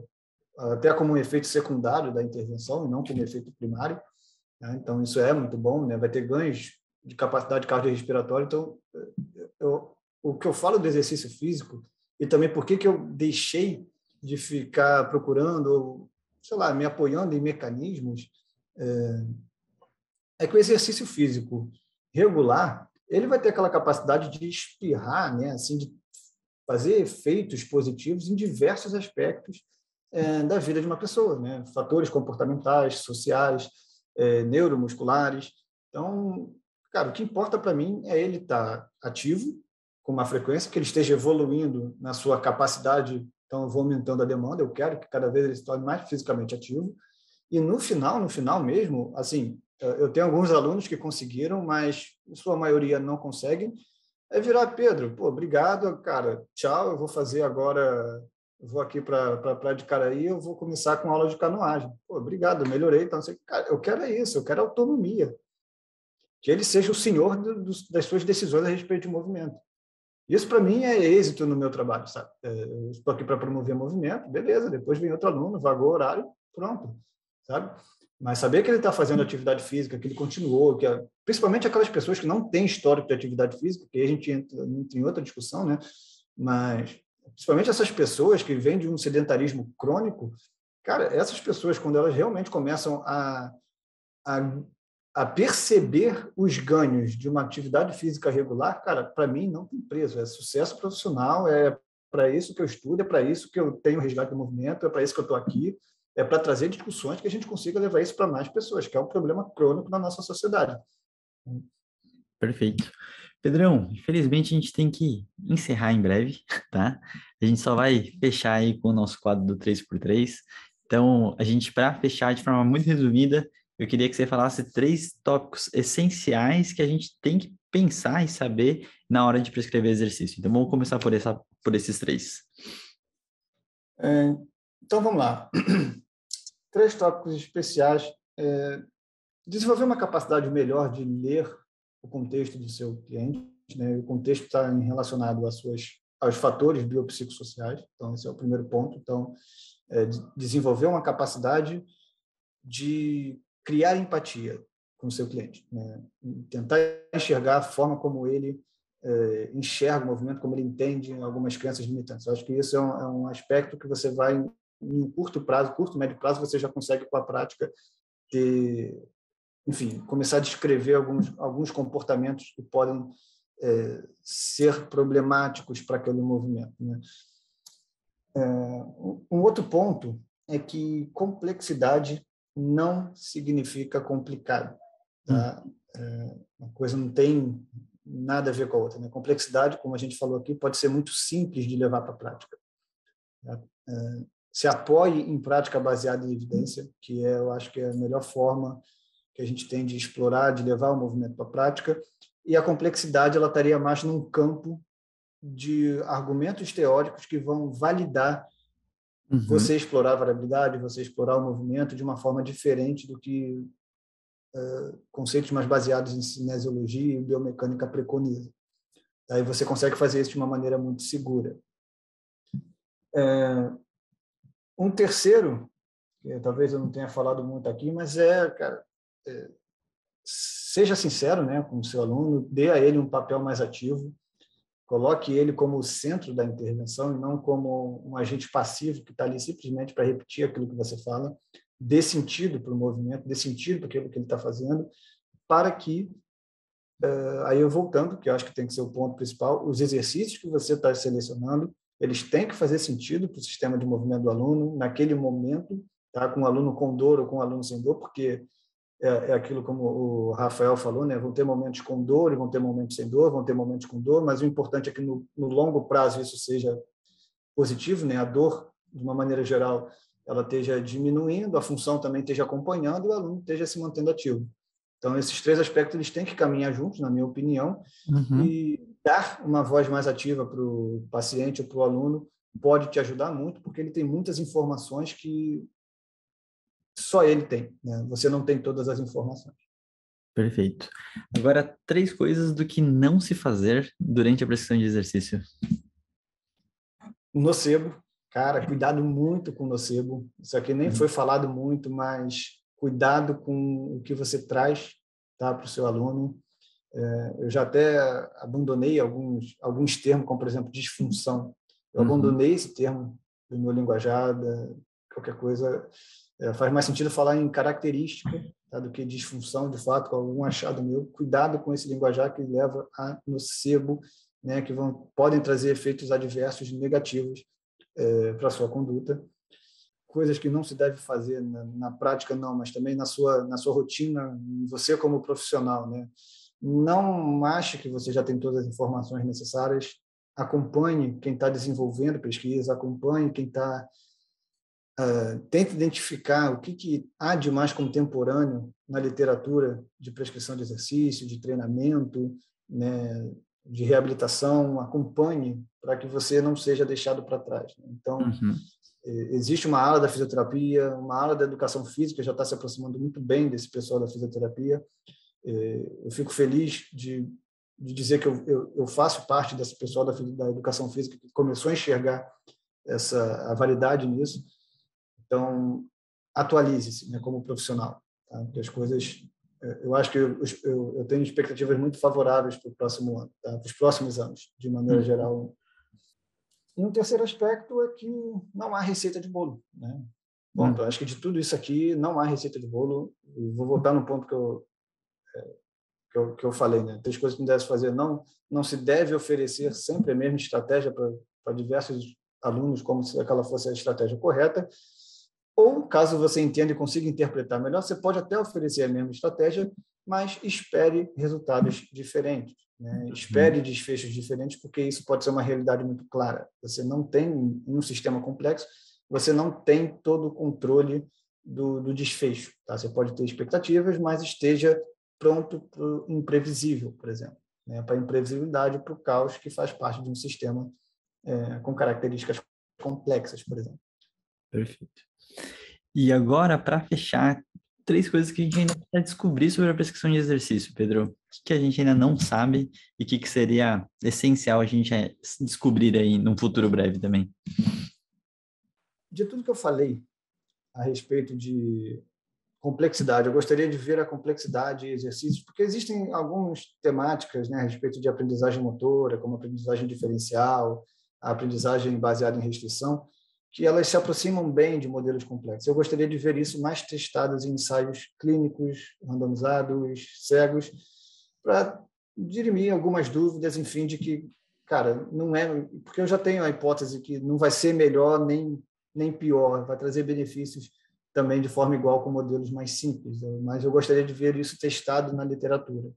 até como um efeito secundário da intervenção e não como efeito primário. Né, então isso é muito bom, né, vai ter ganhos de capacidade cardiorrespiratória. Então, eu, o que eu falo do exercício físico e também por que que eu deixei de ficar procurando, sei lá, me apoiando em mecanismos, é, é que o exercício físico regular ele vai ter aquela capacidade de espirrar, né, assim, de fazer efeitos positivos em diversos aspectos é, da vida de uma pessoa, né, fatores comportamentais, sociais, é, neuromusculares. Então, Cara, o que importa para mim é ele estar tá ativo, com uma frequência, que ele esteja evoluindo na sua capacidade. Então, eu vou aumentando a demanda, eu quero que cada vez ele se torne mais fisicamente ativo. E no final, no final mesmo, assim, eu tenho alguns alunos que conseguiram, mas sua maioria não conseguem. É virar Pedro, pô, obrigado, cara, tchau, eu vou fazer agora, eu vou aqui para a Praia de Caraí, eu vou começar com aula de canoagem. Pô, obrigado, melhorei, então, cara, eu quero é isso, eu quero autonomia que ele seja o senhor do, do, das suas decisões a respeito de movimento. Isso, para mim, é êxito no meu trabalho, sabe? É, eu estou aqui para promover movimento, beleza, depois vem outro aluno, vagou horário, pronto, sabe? Mas saber que ele está fazendo atividade física, que ele continuou, que é, principalmente aquelas pessoas que não têm histórico de atividade física, que a gente entra, entra em outra discussão, né? Mas, principalmente essas pessoas que vêm de um sedentarismo crônico, cara, essas pessoas, quando elas realmente começam a, a a perceber os ganhos de uma atividade física regular, cara, para mim não tem preço. É sucesso profissional, é para isso que eu estudo, é para isso que eu tenho resgate do movimento, é para isso que eu estou aqui, é para trazer discussões que a gente consiga levar isso para mais pessoas, que é um problema crônico na nossa sociedade. Perfeito. Pedrão, infelizmente a gente tem que encerrar em breve, tá? A gente só vai fechar aí com o nosso quadro do 3x3. Então, a gente, para fechar de forma muito resumida, eu queria que você falasse três tópicos essenciais que a gente tem que pensar e saber na hora de prescrever exercício. Então, vamos começar por, essa, por esses três. É, então, vamos lá. Três tópicos especiais. É, desenvolver uma capacidade melhor de ler o contexto do seu cliente. Né? O contexto está relacionado às suas, aos fatores biopsicossociais. Então, esse é o primeiro ponto. Então, é, desenvolver uma capacidade de criar empatia com o seu cliente, né? tentar enxergar a forma como ele é, enxerga o movimento, como ele entende algumas crenças limitantes. Eu acho que isso é um, é um aspecto que você vai, em um curto prazo, curto, médio prazo, você já consegue, com a prática, ter, enfim, começar a descrever alguns, alguns comportamentos que podem é, ser problemáticos para aquele movimento. Né? É, um outro ponto é que complexidade não significa complicado. Tá? Hum. É, uma coisa não tem nada a ver com a outra. Né? Complexidade, como a gente falou aqui, pode ser muito simples de levar para a prática. Tá? É, se apoie em prática baseada em evidência, que é, eu acho que é a melhor forma que a gente tem de explorar, de levar o movimento para a prática. E a complexidade ela estaria mais num campo de argumentos teóricos que vão validar Uhum. Você explorar a variabilidade, você explorar o movimento de uma forma diferente do que uh, conceitos mais baseados em cinesiologia e biomecânica preconizam. Aí você consegue fazer isso de uma maneira muito segura. É, um terceiro, que talvez eu não tenha falado muito aqui, mas é, cara, é, seja sincero né, com o seu aluno, dê a ele um papel mais ativo, coloque ele como o centro da intervenção e não como um agente passivo que está ali simplesmente para repetir aquilo que você fala, dê sentido para o movimento, dê sentido para aquilo que ele está fazendo, para que Uh, aí eu voltando, que eu acho que tem que ser o ponto principal, os exercícios que você está selecionando, eles têm que fazer sentido para o sistema de movimento do aluno naquele momento, tá? com o aluno com dor ou com o aluno sem dor, porque é, é, aquilo como o Rafael falou, né? vão ter momentos com dor e vão ter momentos sem dor, vão ter momentos com dor, mas o importante é que no, no longo prazo isso seja positivo, né? a dor, de uma maneira geral, ela esteja diminuindo, a função também esteja acompanhando e o aluno esteja se mantendo ativo. Então, esses três aspectos eles têm que caminhar juntos, na minha opinião, uhum. e dar uma voz mais ativa para o paciente ou para o aluno pode te ajudar muito, porque ele tem muitas informações que só ele tem. Né? Você não tem todas as informações. Perfeito. Agora, três coisas do que não se fazer durante a prescrição de exercício. Nocebo. Cara, cuidado muito com o nocebo. Isso aqui nem uhum. foi falado muito, mas cuidado com o que você traz tá, para o seu aluno. É, eu já até abandonei alguns, alguns termos, como, por exemplo, disfunção. Eu uhum. abandonei esse termo do meu linguajada, qualquer coisa. É, faz mais sentido falar em característica tá, do que disfunção, de fato, com algum achado meu. Cuidado com esse linguajar que leva a nocebo, né, que vão, podem trazer efeitos adversos negativos é, para sua conduta coisas que não se deve fazer na, na, prática não, mas também na sua na sua rotina, você como profissional, né? Não ache que você já tem todas as informações necessárias. Acompanhe quem está desenvolvendo pesquisa, acompanhe quem está uh, tente identificar o que, que há de mais contemporâneo na literatura de prescrição de exercício, de treinamento, né, de reabilitação. Acompanhe para que você não seja deixado para trás. Né? Então, uhum existe uma ala da fisioterapia, uma ala da educação física já está se aproximando muito bem desse pessoal da fisioterapia. Eu fico feliz de, de dizer que eu, eu, eu, faço parte desse pessoal da, da educação física que começou a enxergar essa a validade nisso. Então, atualize-se né, como profissional. Tá? Porque as coisas, eu acho que eu, eu, eu tenho expectativas muito favoráveis para o próximo ano, tá? para os próximos anos, de maneira hum. geral, e um terceiro aspecto é que não há receita de bolo. Né? Bom, hum. acho que de tudo isso aqui não há receita de bolo. vou voltar no ponto que eu, que eu, que eu falei. Né? Três coisas que não deve fazer. Não, não se deve oferecer sempre a mesma estratégia para diversos alunos, como se aquela fosse a estratégia correta. Ou, caso você entenda e consiga interpretar melhor, você pode até oferecer a mesma estratégia, mas espere resultados diferentes. Né? Uhum. Espere desfechos diferentes, porque isso pode ser uma realidade muito clara. Você não tem, em um sistema complexo, você não tem todo o controle do, do desfecho. Tá? Você pode ter expectativas, mas esteja pronto para o imprevisível, por exemplo. Né? Para a imprevisibilidade, para o caos que faz parte de um sistema é, com características complexas, por exemplo. Perfeito. E agora, para fechar, três coisas que a gente ainda precisa descobrir sobre a prescrição de exercício, Pedro. O que, a gente ainda não sabe e o que, que seria essencial a gente é, descobrir aí num futuro breve também? De tudo que eu falei a respeito de complexidade, eu gostaria de ver a complexidade e exercícios, porque existem algumas temáticas né, a respeito de aprendizagem motora, como aprendizagem diferencial, a aprendizagem baseada em restrição, que elas se aproximam bem de modelos complexos. Eu gostaria de ver isso mais testados em ensaios clínicos, randomizados, cegos, para dirimir algumas dúvidas, enfim, de que, cara, não é. Porque eu já tenho a hipótese que não vai ser melhor nem, nem pior, vai trazer benefícios também de forma igual com modelos mais simples, mas eu gostaria de ver isso testado na literatura.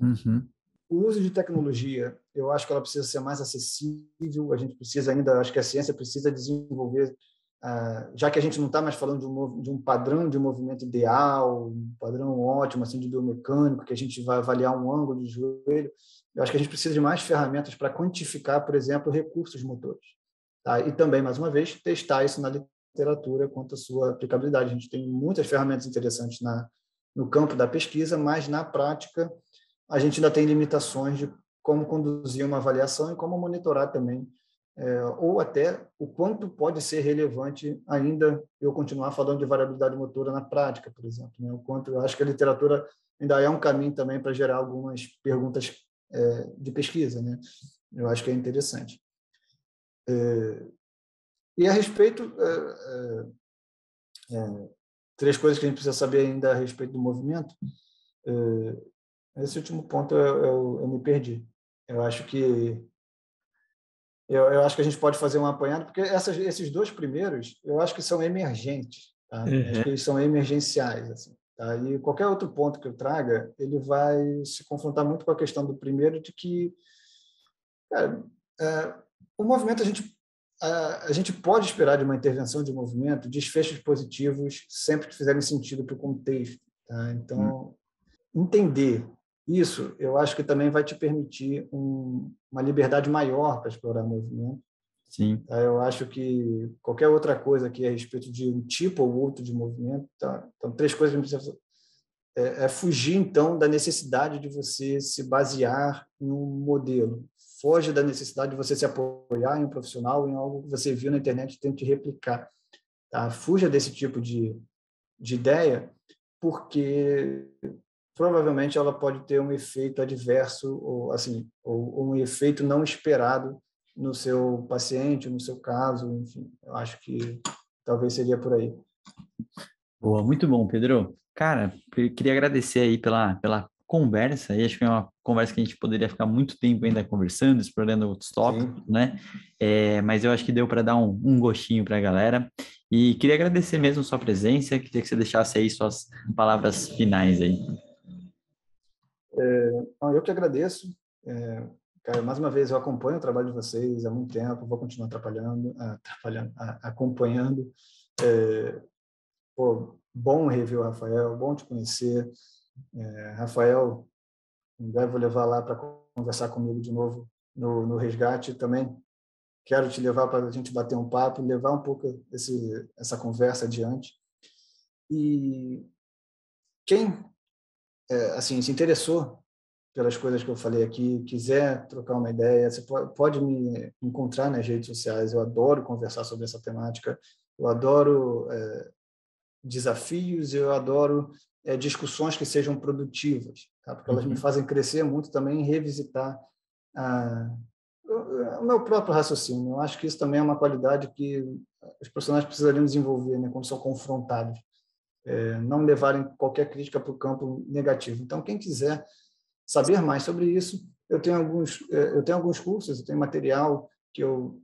Uhum. O uso de tecnologia, eu acho que ela precisa ser mais acessível, a gente precisa ainda, acho que a ciência precisa desenvolver, uh, já que a gente não está mais falando de um, de um padrão de movimento ideal, um padrão ótimo assim de biomecânico, que a gente vai avaliar um ângulo de joelho, eu acho que a gente precisa de mais ferramentas para quantificar, por exemplo, recursos motores. Tá? E também, mais uma vez, testar isso na literatura quanto à sua aplicabilidade. A gente tem muitas ferramentas interessantes na, no campo da pesquisa, mas na prática a gente ainda tem limitações de como conduzir uma avaliação e como monitorar também, é, ou até o quanto pode ser relevante ainda eu continuar falando de variabilidade motora na prática, por exemplo. Né? O quanto eu acho que a literatura ainda é um caminho também para gerar algumas perguntas é, de pesquisa, né? Eu acho que é interessante. É, e a respeito, é, é, é, três coisas que a gente precisa saber ainda a respeito do movimento. esse último ponto eu, eu, eu, me perdi. Eu acho que eu, eu, acho que a gente pode fazer um apanhado, porque essas, esses dois primeiros, eu acho que são emergentes, tá? uhum. acho que eles são emergenciais. Assim, tá? E qualquer outro ponto que eu traga, ele vai se confrontar muito com a questão do primeiro, de que cara, é, o movimento a gente a, a, gente pode esperar de uma intervenção de movimento desfechos positivos sempre que fizerem sentido para o contexto. Tá? Então, hum. entender isso, eu acho que também vai te permitir um, uma liberdade maior para explorar movimento. Sim. Tá? Eu acho que qualquer outra coisa aqui a respeito de um tipo ou outro de movimento, tá? então três coisas que a gente precisa é, é fugir então da necessidade de você se basear em um modelo foge da necessidade de você se apoiar em um profissional, em algo que você viu na internet e tente replicar. Tá? Fuja desse tipo de, de ideia, porque provavelmente ela pode ter um efeito adverso ou assim ou, um efeito não esperado no seu paciente, no seu caso, enfim, eu acho que talvez seria por aí. Boa, muito bom, Pedro. Cara, queria agradecer aí pela, pela conversa, e acho que é uma conversa que a gente poderia ficar muito tempo ainda conversando, explorando outros tópicos, Sim. né? É, mas eu acho que deu para dar um, um gostinho para a galera. E queria agradecer mesmo sua presença, queria que você deixasse aí suas palavras finais aí. É, eu que agradeço. É, cara, mais uma vez, eu acompanho o trabalho de vocês há muito tempo, vou continuar atrapalhando, atrapalhando acompanhando. É, pô, bom rever o Rafael, bom te conhecer. É, Rafael, breve vou levar lá para conversar comigo de novo no, no resgate também. Quero te levar para a gente bater um papo, levar um pouco esse, essa conversa adiante. E quem é, assim se interessou pelas coisas que eu falei aqui, quiser trocar uma ideia, você pode me encontrar nas redes sociais. Eu adoro conversar sobre essa temática. Eu adoro é, desafios, eu adoro é, discussões que sejam produtivas, tá? porque elas uhum. me fazem crescer muito também em revisitar ah, o, meu próprio raciocínio. Eu acho que isso também é uma qualidade que os profissionais precisariam desenvolver né, quando são confrontados. É, não levarem qualquer crítica para o campo negativo. Então, quem quiser saber mais sobre isso, eu tenho alguns, é, eu tenho alguns cursos, eu tenho material que eu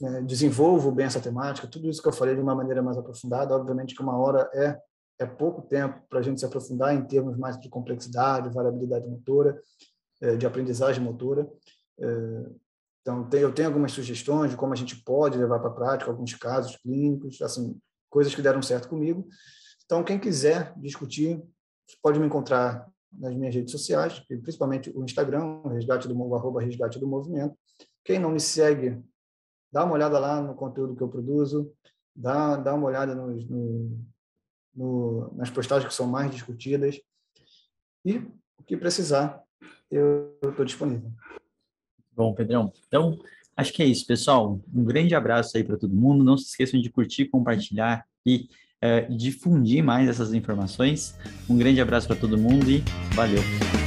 né, desenvolvo bem essa temática, tudo isso que eu falei de uma maneira mais aprofundada. Obviamente que uma hora é é pouco tempo para a gente se aprofundar em termos mais de complexidade, variabilidade motora, é, de aprendizagem motora. É, então, eu tenho algumas sugestões de como a gente pode levar para a prática alguns casos clínicos, assim, coisas que deram certo comigo. Então, quem quiser discutir, pode me encontrar nas minhas redes sociais, principalmente o Instagram, resgate do, arroba resgate do movimento. Quem não me segue, dá uma olhada lá no conteúdo que eu produzo, dá, dá uma olhada nos, no, no, nas postagens que são mais discutidas. E o que precisar, eu estou disponível. Bom, Pedrão. Então, acho que é isso, pessoal. Um grande abraço aí para todo mundo. Não se esqueçam de curtir, compartilhar e é, difundir mais essas informações. Um grande abraço para todo mundo e valeu!